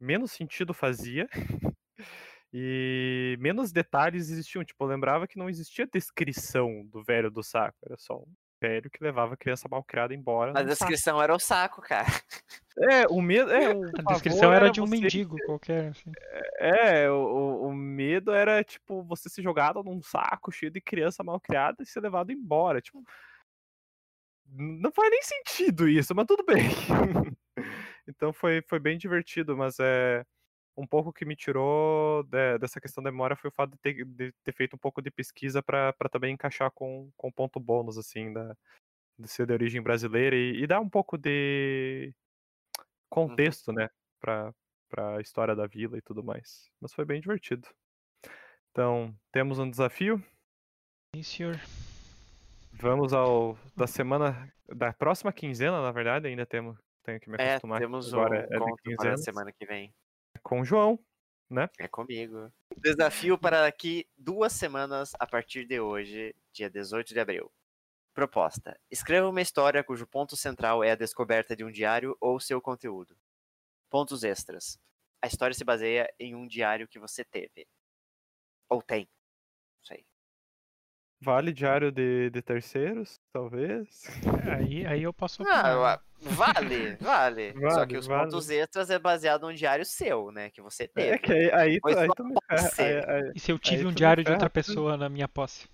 menos sentido fazia. E menos detalhes existiam. Tipo, eu lembrava que não existia descrição do velho do saco. Era só um velho que levava a criança mal criada embora. A descrição saco. era o saco, cara. É, o medo. É, o a descrição era, era de um você... mendigo qualquer. Assim. É, o, o medo era, tipo, você ser jogado num saco cheio de criança mal criada e ser levado embora. Tipo. Não faz nem sentido isso, mas tudo bem. então foi, foi bem divertido, mas é um pouco que me tirou de, dessa questão da memória foi o fato de ter, de ter feito um pouco de pesquisa para também encaixar com, com ponto bônus, assim, da, de ser de origem brasileira e, e dar um pouco de uhum. contexto, uhum. né, para a história da vila e tudo mais. Mas foi bem divertido. Então, temos um desafio. Sim, senhor. Vamos ao da semana da próxima quinzena, na verdade, ainda temos tenho que me é, acostumar. É, temos agora o é, é semana que vem com o João. É comigo. Desafio para daqui duas semanas a partir de hoje, dia 18 de abril. Proposta: escreva uma história cujo ponto central é a descoberta de um diário ou seu conteúdo. Pontos extras: a história se baseia em um diário que você teve. Ou tem. Não sei. Vale diário de, de terceiros, talvez. Aí, aí eu posso Ah, ua- vale, vale, Só Vale, que os vale. pontos extras é baseado num diário seu, né? Que você teve. É que aí, aí, tu- aí me ferra. ser. Aí, aí, E se eu tive Aí um diário de outra pessoa na minha posse?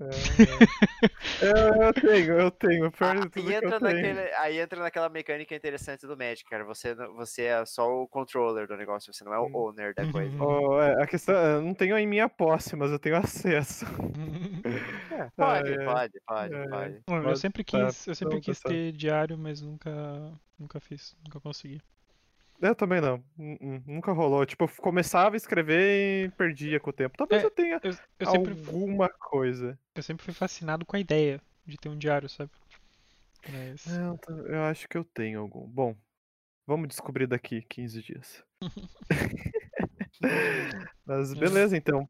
É, é, eu tenho, eu tenho. Pior Ah, tudo é que entra eu tenho. naquele, aí entra naquela mecânica interessante do Magic, cara. Você, você é só o controller do negócio, você não é o Hum. owner da coisa. Oh, é, a questão, eu não tenho em minha posse, mas eu tenho acesso. Pode, é. pode, pode, É, é. pode. Bom, eu Pode sempre tá, quis, eu sempre tá quis certo. ter diário, mas nunca, nunca fiz, nunca consegui. Eu também não. Nunca rolou. Tipo, eu começava a escrever e perdia com o tempo. Talvez É, eu tenha Eu, eu sempre, alguma coisa. eu sempre fui fascinado com a ideia de ter um diário, sabe? Mas, Não, tá- eu acho que eu tenho algum. Bom, vamos descobrir daqui 15 dias. Mas beleza, então.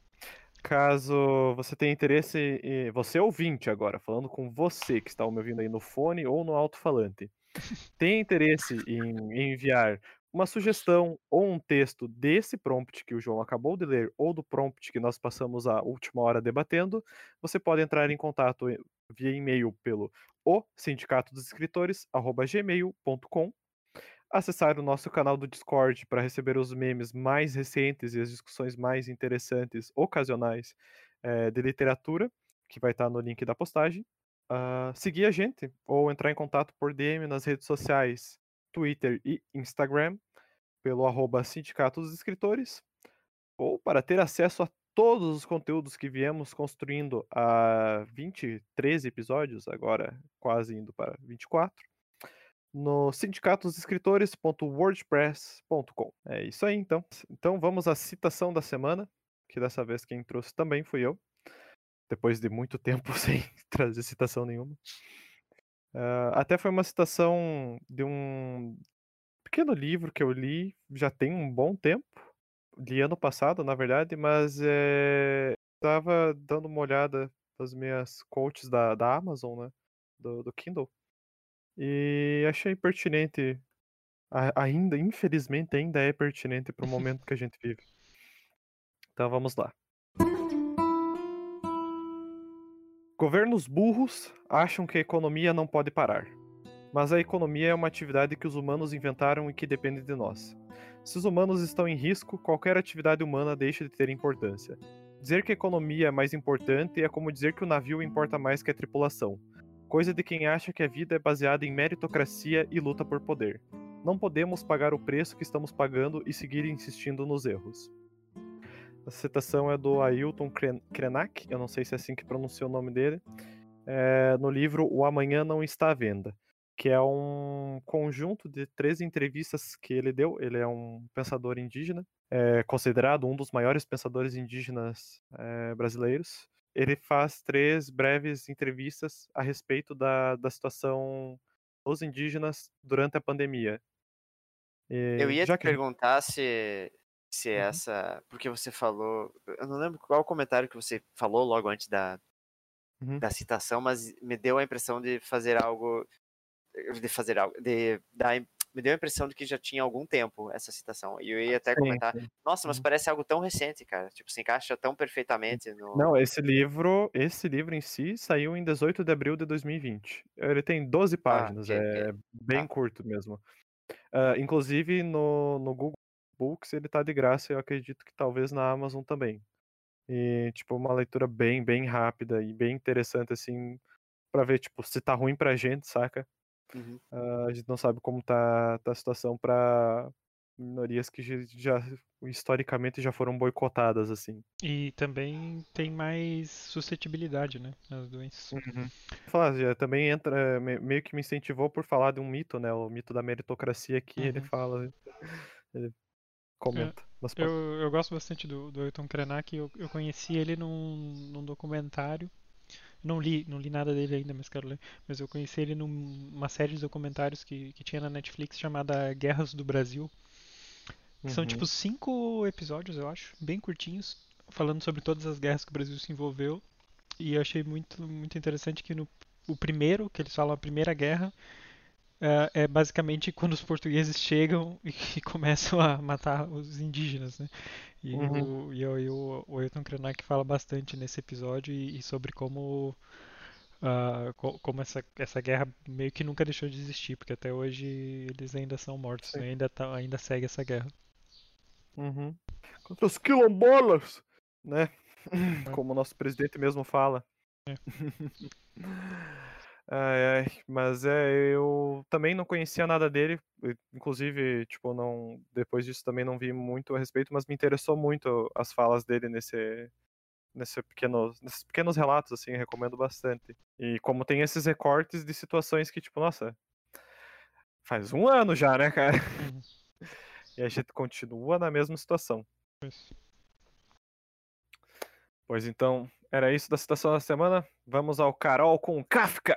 Caso você tenha interesse, você ouvinte agora, falando com você que está me ouvindo aí no fone ou no alto-falante, tem interesse em enviar uma sugestão ou um texto desse prompt que o João acabou de ler ou do prompt que nós passamos a última hora debatendo, você pode entrar em contato via e-mail pelo o sindicato dos escritores gmail.com acessar o nosso canal do Discord para receber os memes mais recentes e as discussões mais interessantes ocasionais eh, de literatura, que vai estar no link da postagem. Ah, seguir a gente ou entrar em contato por DM nas redes sociais, Twitter e Instagram, pelo arroba Sindicato dos Escritores, ou para ter acesso a todos os conteúdos que viemos construindo há 23 episódios, agora quase indo para 24 no sindicatosescritores.wordpress.com. É isso aí, então. Então vamos à citação da semana, que dessa vez quem trouxe também fui eu, depois de muito tempo sem trazer citação nenhuma. Ah, até foi uma citação de um pequeno livro que eu li já tem um bom tempo. Li ano passado, na verdade, mas estava dando uma olhada nas minhas quotes da, da Amazon, né? Do, do Kindle. E achei pertinente, a- ainda, infelizmente, ainda é pertinente para o momento que a gente vive. Então vamos lá. Governos burros acham que a economia não pode parar. Mas a economia é uma atividade que os humanos inventaram e que depende de nós. Se os humanos estão em risco, qualquer atividade humana deixa de ter importância. Dizer que a economia é mais importante é como dizer que o navio importa mais que a tripulação coisa de quem acha que a vida é baseada em meritocracia e luta por poder. Não podemos pagar o preço que estamos pagando e seguir insistindo nos erros. A citação é do Ailton Kren- Krenak, eu não sei se é assim que pronuncia o nome dele, é, no livro O Amanhã Não Está à Venda, que é um conjunto de três entrevistas que ele deu. Ele é um pensador indígena, é considerado um dos maiores pensadores indígenas é, brasileiros ele faz três breves entrevistas a respeito da, da situação dos indígenas durante a pandemia. E Eu ia já te que- perguntar se, se Uhum. essa. Porque você falou. Eu não lembro qual comentário que você falou logo antes da, Uhum. da citação, mas me deu a impressão de fazer algo. De fazer algo. De, dar, me deu a impressão de que já tinha algum tempo essa citação. E eu ia até Sim, comentar. sim. Nossa, mas Uhum. parece algo tão recente, cara. Tipo, se encaixa tão perfeitamente no. Não, esse livro, esse livro em si saiu em 18 de abril de 2020. Ele tem 12 páginas, ok, ok. é bem Tá. curto mesmo. Ah, inclusive no, no Google Books ele tá de graça, eu acredito que talvez na Amazon também. E tipo uma leitura bem, bem rápida e bem interessante assim pra ver tipo se tá ruim pra gente, saca? Uhum. Ah, a gente não sabe como tá, tá a situação para minorias que já, historicamente já foram boicotadas assim. E também tem mais suscetibilidade, né, nas doenças. Falar, já também entra me- meio que me incentivou por falar de um mito, né? O mito da meritocracia que ele Uhum. fala, ele comenta. Mas Eu, eu gosto bastante do, do Ailton Krenak, eu, eu conheci ele num, num documentário. Não li, não li nada dele ainda, mas quero ler. Mas eu conheci ele numa série de documentários que, que tinha na Netflix chamada Guerras do Brasil. São Uhum. tipo cinco episódios, eu acho, bem curtinhos, falando sobre todas as guerras que o Brasil se envolveu. E eu achei muito, muito interessante que no o primeiro, que eles falam a Primeira Guerra, é, é basicamente quando os portugueses chegam e, começam a matar os indígenas, né? E, Uhum. o, e, o, e o, o Ayrton Krenak fala bastante nesse episódio e, e sobre como ah, co- como essa, essa guerra meio que nunca deixou de existir, porque até hoje eles ainda são mortos, né? Ainda, tá, ainda segue essa guerra. Uhum. Contra os quilombolas, né? É. Como o nosso presidente mesmo fala. É. Ai, ai, mas é, eu também não conhecia nada dele, inclusive, tipo, não, depois disso também não vi muito a respeito, mas me interessou muito as falas dele nesse, nesse pequeno, nesses pequenos relatos, assim, recomendo bastante. E como tem esses recortes de situações que, tipo, nossa, faz um ano já, né, cara? Uhum. E a gente continua na mesma situação. Pois então, era isso da citação da semana. Vamos ao Carol com Kafka.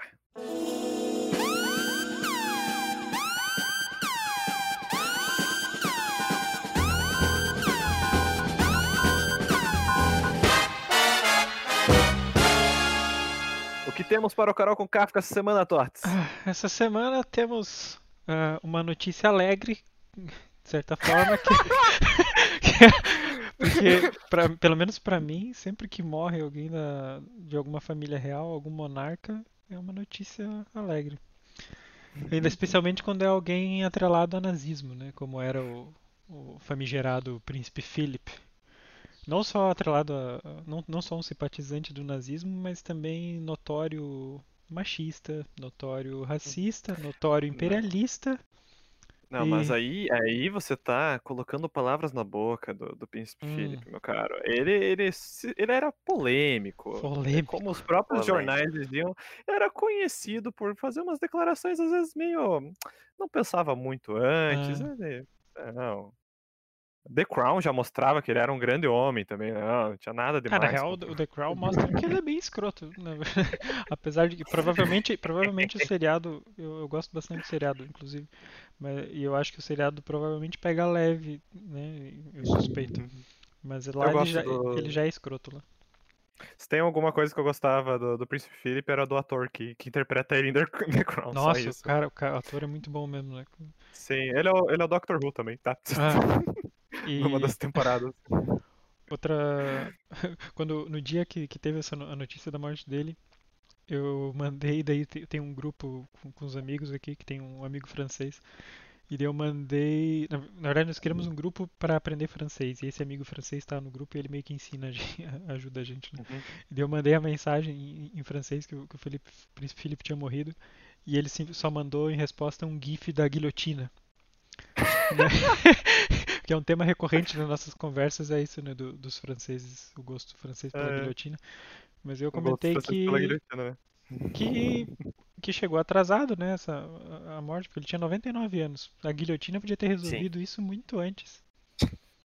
Que temos para o Carol com Kafka essa semana, Tots? Ah, Essa semana temos ah, uma notícia alegre, de certa forma, que, é- porque pra- pelo menos pra mim, sempre que morre alguém da, de alguma família real, algum monarca, é uma notícia alegre. Ainda especialmente quando é alguém atrelado ao nazismo, né? Como era o, o famigerado príncipe Philip. Não só atrelado a, não, não só um simpatizante do nazismo, mas também notório machista, notório racista, notório imperialista. Não, mas E- aí, aí você tá colocando palavras na boca do, do príncipe Hum. Felipe, meu caro. Ele, ele, ele era polêmico. Polêmico. Como os próprios Polêmico. jornais diziam, era conhecido por fazer umas declarações, às vezes, meio. Não pensava muito antes. Ah. ele- é, não. The Crown já mostrava que ele era um grande homem também. Não, não tinha nada demais. na real, o The Crown mostra que ele é bem escroto. né? Apesar de que provavelmente, provavelmente o seriado, eu, eu gosto bastante do seriado, inclusive, mas, e eu acho que o seriado provavelmente pega leve, né? Eu suspeito. Mas lá ele já, do- ele já é escroto lá. Se tem alguma coisa que eu gostava do, do príncipe Philip, era do ator que, que interpreta ele em The, The Crown. Nossa, cara, o cara, o ator é muito bom mesmo, né? Sim, ele é, o, ele é o Doctor Who também, tá? Ah, e Numa das temporadas. outra. Quando, no dia que, que teve essa a notícia da morte dele, eu mandei, daí te- tem um grupo com, com os amigos aqui, que tem um amigo francês, e daí eu mandei. Na, na verdade, nós queremos um grupo para aprender francês, e esse amigo francês está no grupo e ele meio que ensina, a gente, ajuda a gente, né? Uhum. E daí eu mandei a mensagem em, em francês que, o- que o Felipe, príncipe Felipe tinha morrido, e ele só mandou em resposta um gif da guilhotina. que é um tema recorrente nas nossas conversas, é isso, né, do- dos franceses, o gosto francês pela É. guilhotina. Mas eu comentei que, pela guilhotina, né? que, que chegou atrasado, né, essa, a- a morte, porque ele tinha 99 anos. A guilhotina podia ter resolvido isso muito antes.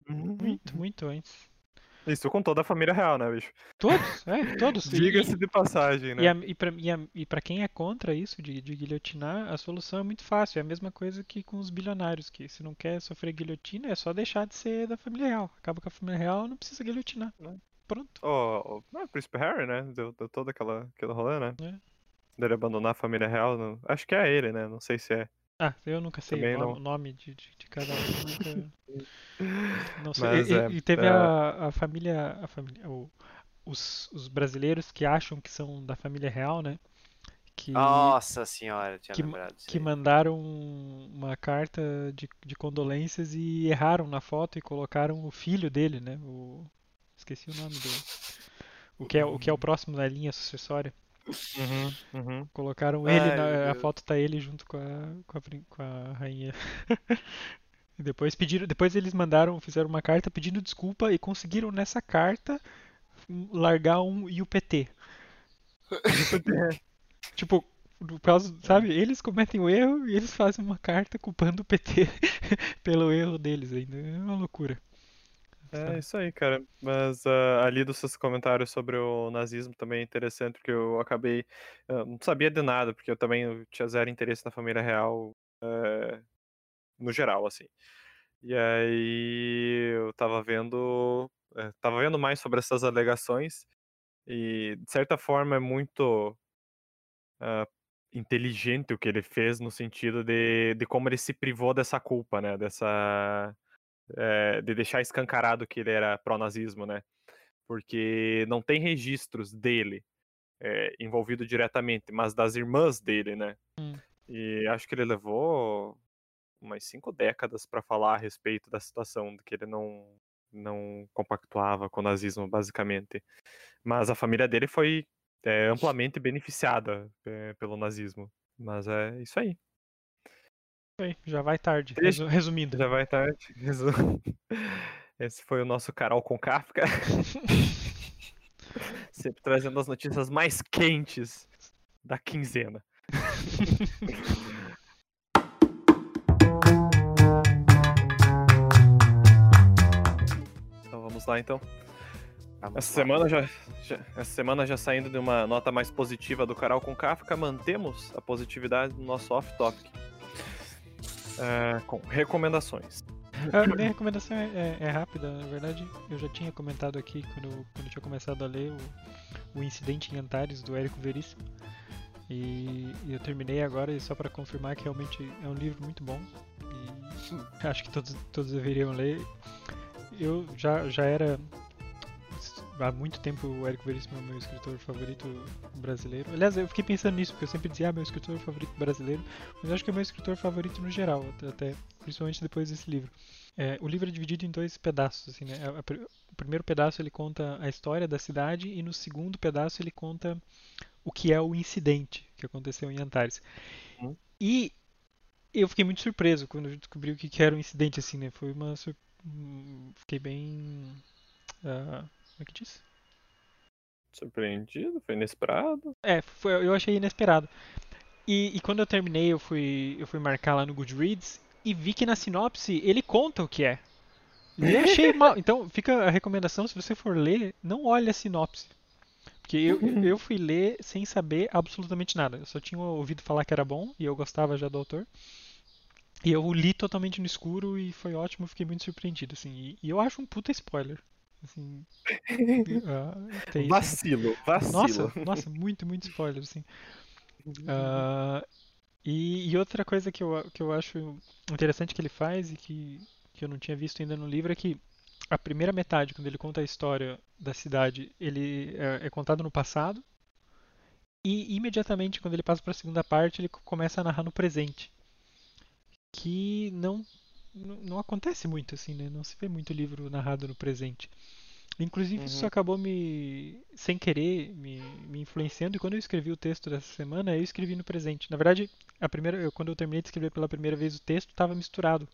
Muito, muito antes. Isso com toda a família real, né, bicho? Todos, é, todos. Diga-se de passagem, né? E, a- e, pra, e, a- e pra quem é contra isso de, de guilhotinar, a solução é muito fácil. É a mesma coisa que com os bilionários, que se não quer sofrer guilhotina, é só deixar de ser da família real. Acaba com a família real, não precisa guilhotinar. Né? Pronto. O, o, não, o príncipe Harry, né? Deu, deu todo aquela, aquele rolê, né? É. Dele abandonar a família real. acho que é ele, né? Não sei se é. Ah, eu nunca sei Também o nome, nome de, de, de cada um. Nunca... Não sei. Mas e, é, e teve é. a, a família, a família o- os, os brasileiros que acham que são da família real, né? Que, Nossa senhora, tinha que- lembrado disso que aí. mandaram uma carta de, de condolências e erraram na foto e colocaram o filho dele, né? O, esqueci o nome do. O que, é, o que é o próximo na linha sucessória. Uhum, uhum. Colocaram Ai, ele, meu na, a foto tá ele junto com a, com a, com a rainha. Depois pediram, depois eles mandaram, fizeram uma carta pedindo desculpa e conseguiram nessa carta um, largar um IUPT. Tipo, no caso, sabe, eles cometem o erro e eles fazem uma carta culpando o PT pelo erro deles ainda. É uma loucura. É isso aí, cara. Mas ah, ali dos seus comentários sobre o nazismo também é interessante, porque eu acabei. ah, não sabia de nada, porque eu também tinha zero interesse na família real eh, no geral, assim. E aí eu tava vendo. é, tava vendo mais sobre essas alegações. E de certa forma é muito ah, inteligente o que ele fez no sentido de, de como ele se privou dessa culpa, né? Dessa. É, de deixar escancarado que ele era pró-nazismo, né? Porque não tem registros dele é, envolvido diretamente, mas das irmãs dele, né? Hum. E acho que ele levou umas cinco décadas para falar a respeito da situação, de que ele não, não compactuava com o nazismo, basicamente. Mas a família dele foi é, amplamente beneficiada é, pelo nazismo. Mas é isso aí. Bem, já vai tarde. Resu- Resumindo. Já vai tarde. Resu- Esse foi o nosso Carol com Kafka. Sempre trazendo as notícias mais quentes da quinzena. Então vamos lá então. Vamos Essa lá. semana já, já- essa semana já saindo de uma nota mais positiva do Carol com Kafka, mantemos a positividade do nosso off-topic. É, com recomendações. A minha recomendação é, é- é rápida, na verdade eu já tinha comentado aqui quando, eu- quando eu tinha começado a ler o, o Incidente em Antares do Érico Veríssimo. E, e eu terminei agora e só para confirmar que realmente é um livro muito bom e acho que todos, todos deveriam ler. Eu já, já era há muito tempo o Érico Veríssimo é meu escritor favorito brasileiro. Aliás, eu fiquei pensando nisso porque eu sempre dizia ah, meu escritor favorito brasileiro, mas eu acho que é meu escritor favorito no geral, até- principalmente depois desse livro. É, o livro é dividido em dois pedaços, assim, né? Pr- O primeiro pedaço ele conta a história da cidade e no segundo pedaço ele conta o que é o incidente que aconteceu em Antares. Uhum. E eu fiquei muito surpreso quando eu descobri o que era o incidente, assim, né? Foi uma sur... hum, fiquei bem ah, como é que diz? Surpreendido, foi inesperado. É, foi, eu achei inesperado. E, e quando eu terminei, eu fui, eu fui marcar lá no Goodreads e vi que na sinopse ele conta o que é. E eu achei mal. Então, fica a recomendação: se você for ler, não olhe a sinopse. Porque eu, eu fui ler sem saber absolutamente nada. Eu só tinha ouvido falar que era bom e eu gostava já do autor. E eu li totalmente no escuro e foi ótimo, fiquei muito surpreendido, assim. E, e eu acho um puta spoiler. Assim, isso. Vacilo, vacilo. Nossa, nossa, muito, muito spoiler, assim. Ah, e, e outra coisa que eu, que eu acho interessante que ele faz e que, que eu não tinha visto ainda no livro é que a primeira metade, quando ele conta a história da cidade, ele é, é contado no passado e imediatamente quando ele passa para a segunda parte, ele começa a narrar no presente, que não não não acontece muito assim, né? Não se vê muito livro narrado no presente. Inclusive, isso Uhum. acabou me, sem querer, me, me influenciando. E quando eu escrevi o texto dessa semana, eu escrevi no presente. Na verdade, a primeira, eu, quando eu terminei de escrever pela primeira vez o texto, estava misturado.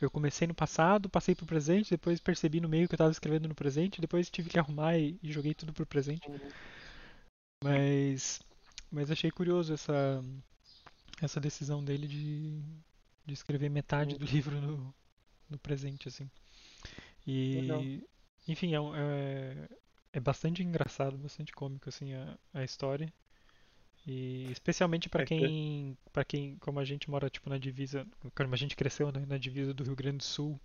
Eu comecei no passado, passei pro presente, depois percebi no meio que eu estava escrevendo no presente, depois tive que arrumar e, e joguei tudo pro presente. Mas, mas achei curioso essa, essa decisão dele de, de escrever metade do livro no, no presente, assim. Legal. E, enfim, é, um- é, é bastante engraçado, bastante cômico, assim, a, a história. E especialmente pra É que- quem, para quem, como a gente mora, tipo, na divisa, como a gente cresceu, né, na divisa do Rio Grande do Sul,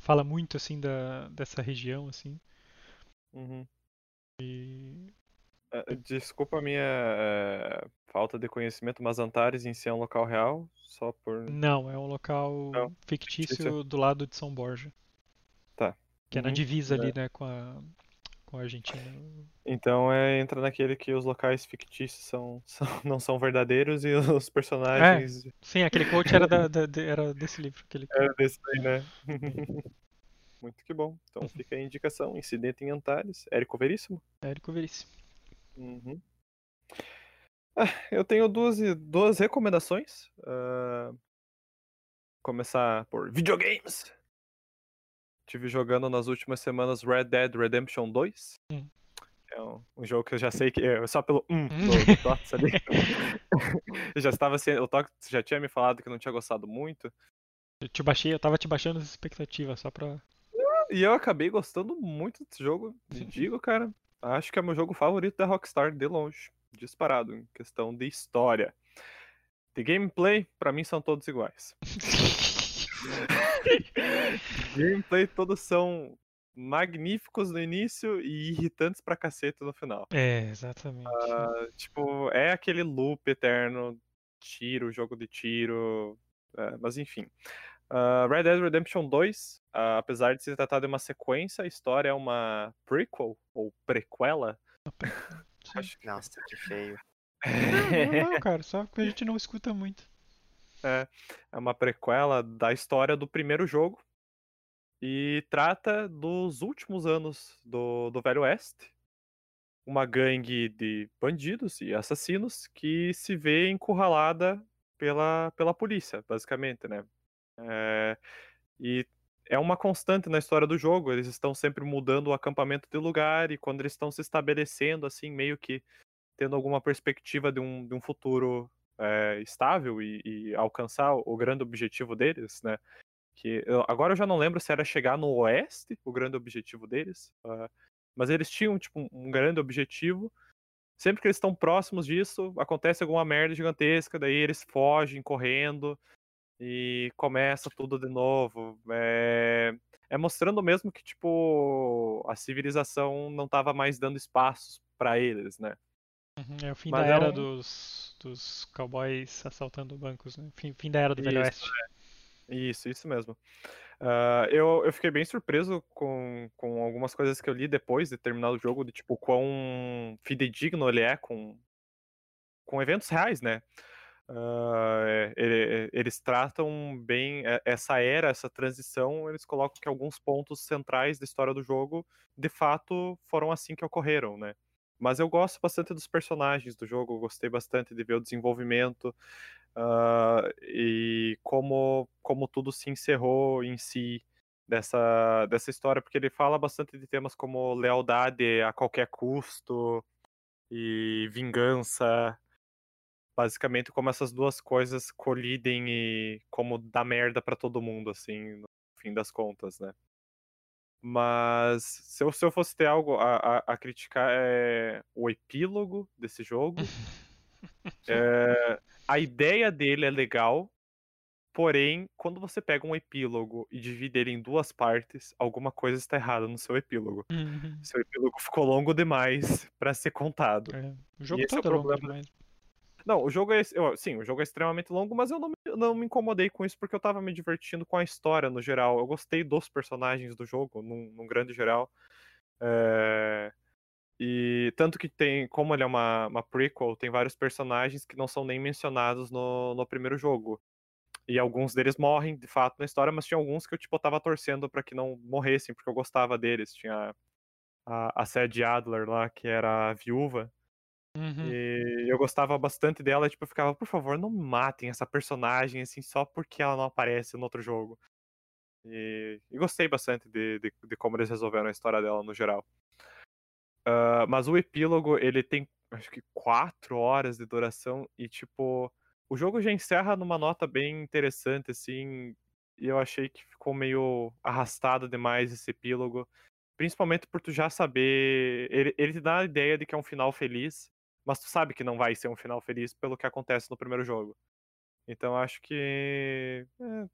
fala muito, assim, da, dessa região, assim. Uhum. E, Desculpa a minha eh, falta de conhecimento, mas Antares em si é um local real, só por. não, é um local Não, fictício fictício. do lado de São Borja. Tá. Que é na Uhum. divisa ali, É. né, com a, com a Argentina. Então é, entra naquele que os locais fictícios são, são- não são verdadeiros e os personagens Sim, aquele quote era, da, da- de- era desse livro. Aquele... é desse aí, né? Muito que bom. Então fica a indicação: Incidente em Antares, Érico Veríssimo. Érico Veríssimo. Uhum. Ah, eu tenho duas, duas recomendações. Ah, começar por videogames. Tive jogando nas últimas semanas Red Dead Redemption 2. Hum. É um, um jogo que eu já sei que é só pelo um do, do Tots ali. eu já estava sendo, o Tots já tinha me falado que não tinha gostado muito. Eu te baixei, eu tava te baixando as expectativas só pra. E eu acabei gostando muito desse jogo. E digo, cara, acho que é meu jogo favorito da Rockstar de longe. Disparado, em questão de história. De gameplay, pra mim são todos iguais. Gameplay todos são magníficos no início e irritantes pra caceta no final. É, exatamente. Uh, tipo, é aquele loop eterno, tiro, jogo de tiro, uh, mas enfim. Uh, Red Dead Redemption 2, apesar de se tratar de uma sequência, a história é uma prequel ou prequela. Acho... Nossa, que feio. Não, não, cara, só que a gente não escuta muito. É, é uma prequela da história do primeiro jogo e trata dos últimos anos do, do Velho Oeste. Uma gangue de bandidos e assassinos que se vê encurralada pela, pela polícia, basicamente, né? É, e é uma constante na história do jogo. Eles estão sempre mudando o acampamento de lugar e quando eles estão se estabelecendo, assim, meio que tendo alguma perspectiva de um, de um futuro é, estável e, e, alcançar o grande objetivo deles, né? Que eu, agora eu já não lembro se era chegar no oeste, o grande objetivo deles, uh, mas eles tinham tipo um grande objetivo. Sempre que eles estão próximos disso, acontece alguma merda gigantesca, daí eles fogem correndo e começa tudo de novo. É, é mostrando mesmo que tipo a civilização não estava mais dando espaços para eles, né? Uhum, é o fim Mas da é era um... dos, dos cowboys assaltando bancos, né? Fim, fim da era do Velho Oeste. É. Isso, isso mesmo. Uh, eu, eu fiquei bem surpreso com, com algumas coisas que eu li depois de terminar o jogo, de tipo, quão fidedigno ele é com, com eventos reais, né? Uh, ele, eles tratam bem essa era, essa transição, eles colocam que alguns pontos centrais da história do jogo, de fato, foram assim que ocorreram, né? Mas eu gosto bastante dos personagens do jogo, gostei bastante de ver o desenvolvimento uh, e como, como tudo se encerrou em si dessa, dessa história, porque ele fala bastante de temas como lealdade a qualquer custo e vingança. Basicamente, como essas duas coisas colidem e como dá merda para todo mundo, assim, no fim das contas, né? Mas se eu, se eu fosse ter algo a, a, a criticar é o epílogo desse jogo. é, a ideia dele é legal, porém, quando você pega um epílogo e divide ele em duas partes, alguma coisa está errada no seu epílogo. Uhum. Seu epílogo ficou longo demais para ser contado. É, o jogo todo é, é longo demais. Não, o jogo é. Sim, o jogo é extremamente longo, mas eu não, não me incomodei com isso porque eu tava me divertindo com a história no geral. Eu gostei dos personagens do jogo, num, num grande geral. É... E tanto que tem, como ele é uma, uma prequel, tem vários personagens que não são nem mencionados no, no primeiro jogo. E alguns deles morrem, de fato, na história, mas tinha alguns que eu, tipo, tava torcendo para que não morressem, porque eu gostava deles. Tinha a, a Sadie Adler lá, que era a viúva, Uhum. E eu gostava bastante dela, tipo, eu ficava, por favor, não matem essa personagem, assim, só porque ela não aparece no outro jogo. E, e gostei bastante de, de, de, como eles resolveram a história dela no geral. Uh, mas o epílogo, ele tem, acho que, quatro horas de duração e, tipo, o jogo já encerra numa nota bem interessante, assim, e eu achei que ficou meio arrastado demais esse epílogo. Principalmente por tu já saber. Ele, ele te dá a ideia de que é um final feliz, mas tu sabe que não vai ser um final feliz pelo que acontece no primeiro jogo. Então acho que é,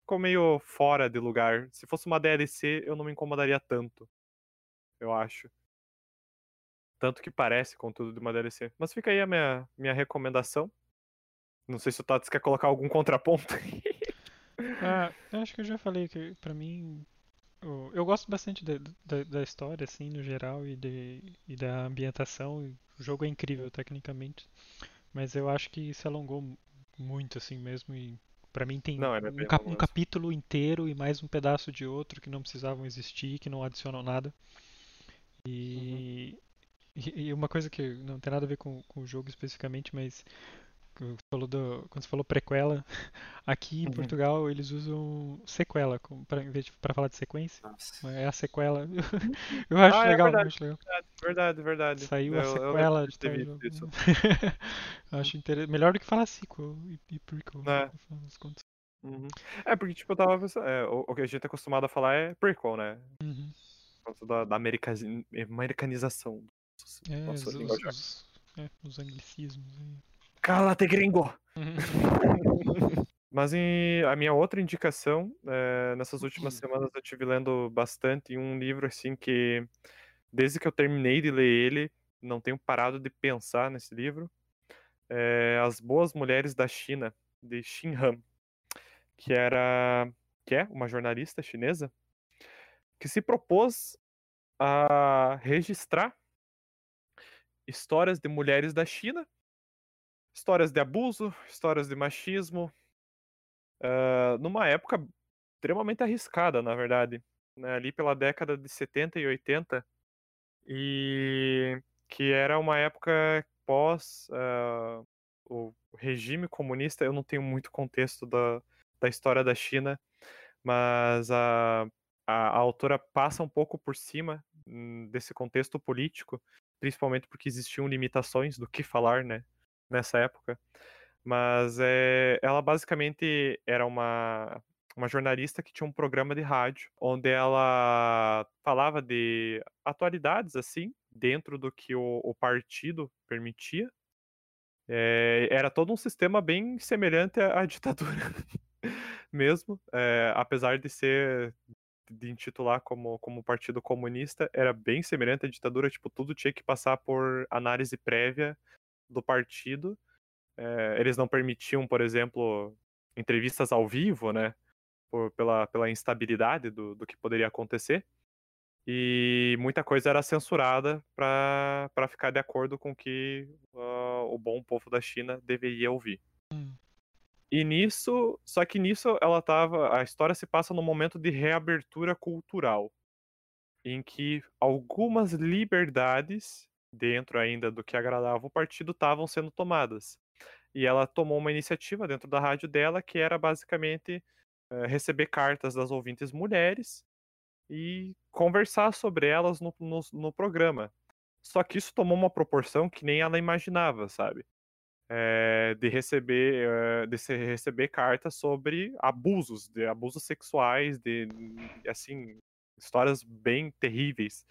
ficou meio fora de lugar. Se fosse uma DLC, eu não me incomodaria tanto. Eu acho. Tanto que parece contudo de uma DLC. Mas fica aí a minha, minha recomendação. Não sei se o Tots quer colocar algum contraponto. ah, acho que eu já falei que para mim eu, gosto bastante da, da, da, história assim no geral e, de, e da ambientação o jogo é incrível tecnicamente, mas eu acho que se alongou muito assim mesmo e para mim tem não, um, cap um, capítulo inteiro e mais um pedaço de outro que não precisavam existir, que não adicionam nada. E, uhum. e, e uma coisa que não tem nada a ver com, com o jogo especificamente, mas falou do, quando você falou prequela, aqui em uhum. Portugal eles usam sequela para em vez de para falar de sequência. Nossa. É a sequela. eu acho, ah, é legal, é verdade, acho legal. Verdade, verdade. Saiu eu, a sequela de ter jogo. Isso. acho interessante. Melhor do que falar sequel e, e prequel. É. Uhum. é, porque tipo, eu tava pensando, é, o, que a gente é acostumado a falar é prequel, né? Uhum. Por causa da, da americanização. É, Nossa, os, os, é, os anglicismos. Cala-te, gringo! Mas em, a minha outra indicação, é, nessas últimas Uhum. semanas eu tive lendo bastante um livro assim que, desde que eu terminei de ler ele, não tenho parado de pensar nesse livro. É As Boas Mulheres da China, de Xin Han, que era, que é uma jornalista chinesa que se propôs a registrar histórias de mulheres da China, histórias de abuso, histórias de machismo, uh, numa época extremamente arriscada, na verdade, né, ali pela década de 70 e 80, e que era uma época pós uh, o regime comunista. Eu não tenho muito contexto da, da história da China, mas a, a, a autora passa um pouco por cima hum, desse contexto político, principalmente porque existiam limitações do que falar, né, nessa época. Mas é, ela basicamente era uma, uma jornalista que tinha um programa de rádio, onde ela falava de atualidades, assim, dentro do que o, o partido permitia. É, era todo um sistema bem semelhante à, à ditadura mesmo, é, apesar de ser de intitular como, como Partido Comunista, era bem semelhante à ditadura, tipo, tudo tinha que passar por análise prévia do partido. É, eles não permitiam, por exemplo, entrevistas ao vivo, né? Por, pela, pela instabilidade do, do que poderia acontecer. E muita coisa era censurada para ficar de acordo com o que uh, o bom povo da China deveria ouvir. Hum. E nisso, só que nisso ela tava, a história se passa num momento de reabertura cultural, em que algumas liberdades dentro ainda do que agradava o partido estavam sendo tomadas. E ela tomou uma iniciativa dentro da rádio dela que era basicamente é, receber cartas das ouvintes mulheres e conversar sobre elas no, no, no, programa. Só que isso tomou uma proporção que nem ela imaginava, sabe? É, de receber é, de receber cartas sobre abusos, de abusos sexuais, de assim histórias bem terríveis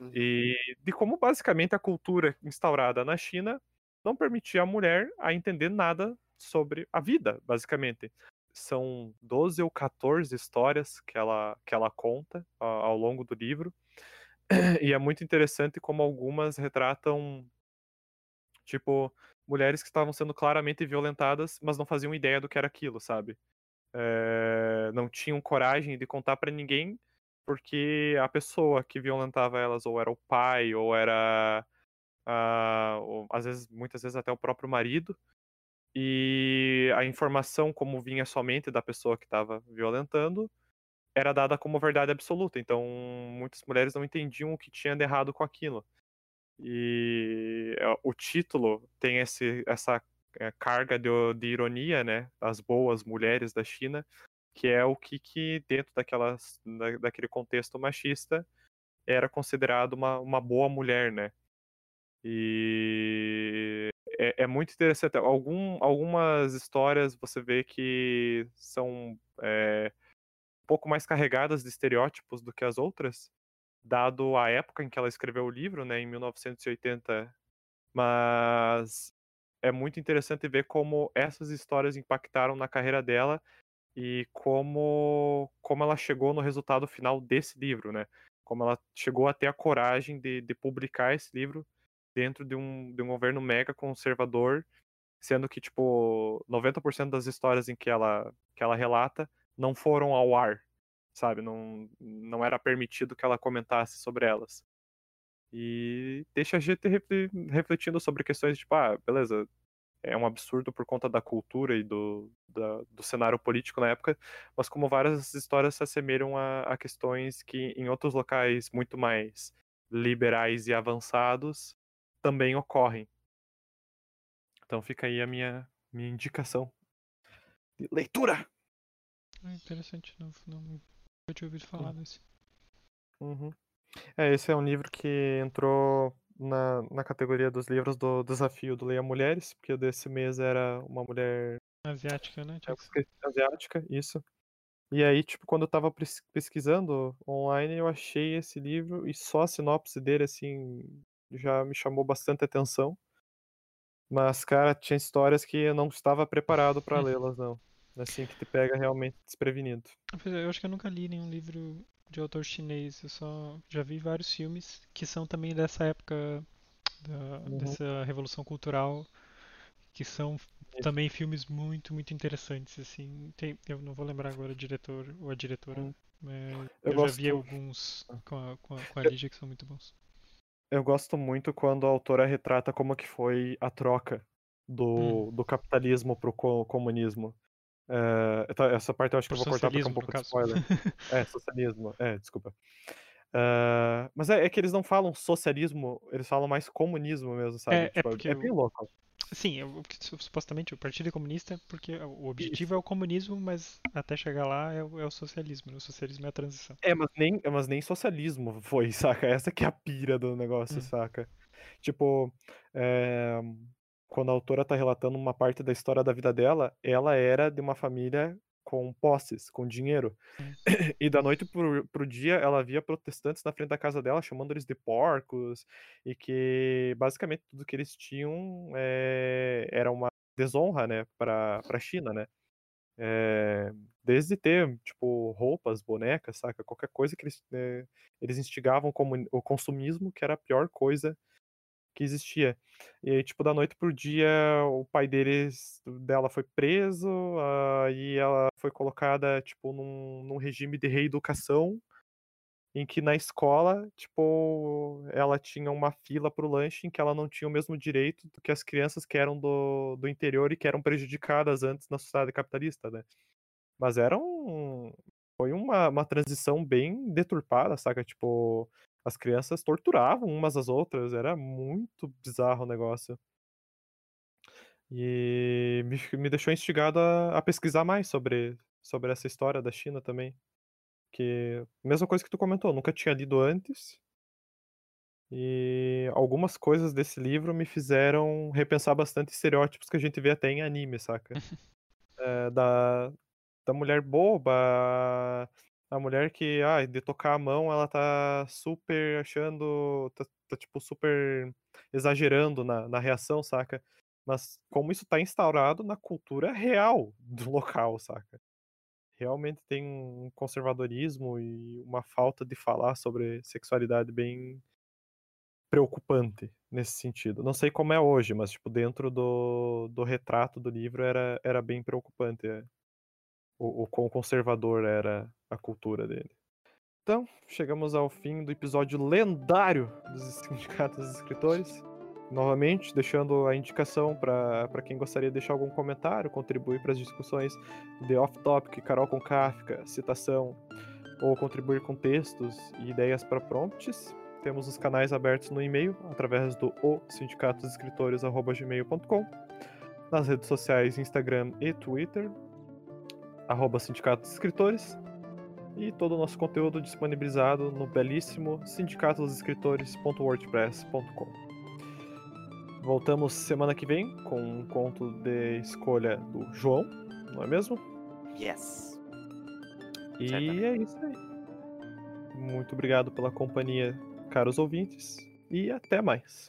uhum. e de como basicamente a cultura instaurada na China não permitia a mulher a entender nada sobre a vida, basicamente. São 12 ou 14 histórias que ela, que ela conta ao, ao longo do livro. E é muito interessante como algumas retratam, tipo, mulheres que estavam sendo claramente violentadas, mas não faziam ideia do que era aquilo, sabe? É, não tinham coragem de contar para ninguém, porque a pessoa que violentava elas ou era o pai, ou era. Uh, às vezes, muitas vezes até o próprio marido. E a informação, como vinha somente da pessoa que estava violentando, era dada como verdade absoluta. Então, muitas mulheres não entendiam o que tinha de errado com aquilo. E é, o título tem esse, essa é, carga de, de, ironia, né? As boas mulheres da China, que é o que, que dentro daquelas, da, daquele contexto machista, era considerado uma, uma boa mulher, né? E é, é muito interessante. Algum, algumas histórias você vê que são é, um pouco mais carregadas de estereótipos do que as outras, dado a época em que ela escreveu o livro, né, em 1980. Mas é muito interessante ver como essas histórias impactaram na carreira dela e como, como ela chegou no resultado final desse livro, né? Como ela chegou a ter a coragem de, de publicar esse livro dentro de um, de um governo mega conservador, sendo que, tipo, 90% das histórias em que ela, que ela relata não foram ao ar, sabe? Não, não era permitido que ela comentasse sobre elas. E deixa a gente refletindo sobre questões tipo, ah, beleza, é um absurdo por conta da cultura e do, da, do cenário político na época, mas como várias histórias se assemelham a, a questões que em outros locais muito mais liberais e avançados também ocorrem. Então fica aí a minha, minha indicação de leitura. É interessante, não, não tinha ouvido falar desse. Uhum. É, esse é um livro que entrou na, na categoria dos livros do desafio do Leia Mulheres, porque desse mês era uma mulher asiática, né? Asiática, isso. E aí, tipo, quando eu tava pesquisando online, eu achei esse livro e só a sinopse dele, assim, já me chamou bastante atenção. Mas, cara, tinha histórias que eu não estava preparado para lê-las, não. Assim, que te pega realmente desprevenido. É, Eu acho que eu nunca li nenhum livro de autor chinês. Eu só já vi vários filmes que são também dessa época da- Uhum. dessa revolução cultural, que são também filmes muito, muito interessantes, assim. Tem, eu não vou lembrar agora o diretor ou a diretora, Hum. mas Eu eu, já vi gosto- alguns com a, com a, com a Lígia que são muito bons. Eu gosto muito quando a autora retrata como que foi a troca do, do capitalismo pro co- comunismo. É, tá, essa parte eu acho que eu vou cortar porque é um pouco de spoiler. É, socialismo. É, desculpa. É, mas é, é que eles não falam socialismo, eles falam mais comunismo mesmo, sabe? É, é Tipo, porque é bem louco. Sim, su- supostamente o Partido é Comunista, porque o objetivo é o comunismo, mas até chegar lá é o, é o socialismo. né? O socialismo é a transição. É, mas nem, mas nem socialismo foi, saca? Essa que é a pira do negócio, Hum. saca? Tipo, é, quando a autora tá relatando uma parte da história da vida dela, ela era de uma família com posses, com dinheiro. E da noite pro, pro dia, ela via protestantes na frente da casa dela, chamando eles de porcos, e que basicamente tudo que eles tinham é, era uma desonra, né, pra, pra China, né? É, desde ter, tipo, roupas, bonecas, saca? Qualquer coisa que eles, é, eles instigavam como o consumismo, que era a pior coisa que existia. E aí, tipo, da noite pro dia, o pai deles, dela foi preso, aí ela foi colocada, tipo, num, num regime de reeducação, em que na escola, tipo, ela tinha uma fila pro lanche em que ela não tinha o mesmo direito do que as crianças que eram do, do interior e que eram prejudicadas antes na sociedade capitalista, né? Mas era um. Foi uma, uma transição bem deturpada, saca? Tipo, as crianças torturavam umas às outras, era muito bizarro o negócio. E me, me deixou instigado a, a pesquisar mais sobre, sobre essa história da China também. Que, mesma coisa que tu comentou, nunca tinha lido antes. E algumas coisas desse livro me fizeram repensar bastante estereótipos que a gente vê até em anime, saca? É, da, da mulher boba, a mulher que, ah, de tocar a mão, ela tá super achando, tá, tá, tipo super exagerando na, na reação, saca? Mas como isso tá instaurado na cultura real do local, saca? Realmente tem um conservadorismo e uma falta de falar sobre sexualidade bem preocupante nesse sentido. Não sei como é hoje, mas tipo dentro do, do retrato do livro era, era bem preocupante é, o, o quão conservador era a cultura dele. Então, chegamos ao fim do episódio lendário dos Sindicatos dos Escritores. Novamente, deixando a indicação para quem gostaria de deixar algum comentário, contribuir para as discussões de off-topic, Carol com Kafka, citação, ou contribuir com textos e ideias para prompts. Temos os canais abertos no e-mail, através do o sindicatosescritores.gmail.com, nas redes sociais Instagram e Twitter, arroba Sindicato dos Escritores, e todo o nosso conteúdo disponibilizado no belíssimo sindicatosescritores.wordpress.com. Voltamos semana que vem com um conto de escolha do João, não é mesmo? Yes. E Certamente. é isso aí. Muito obrigado pela companhia, caros ouvintes, e até mais.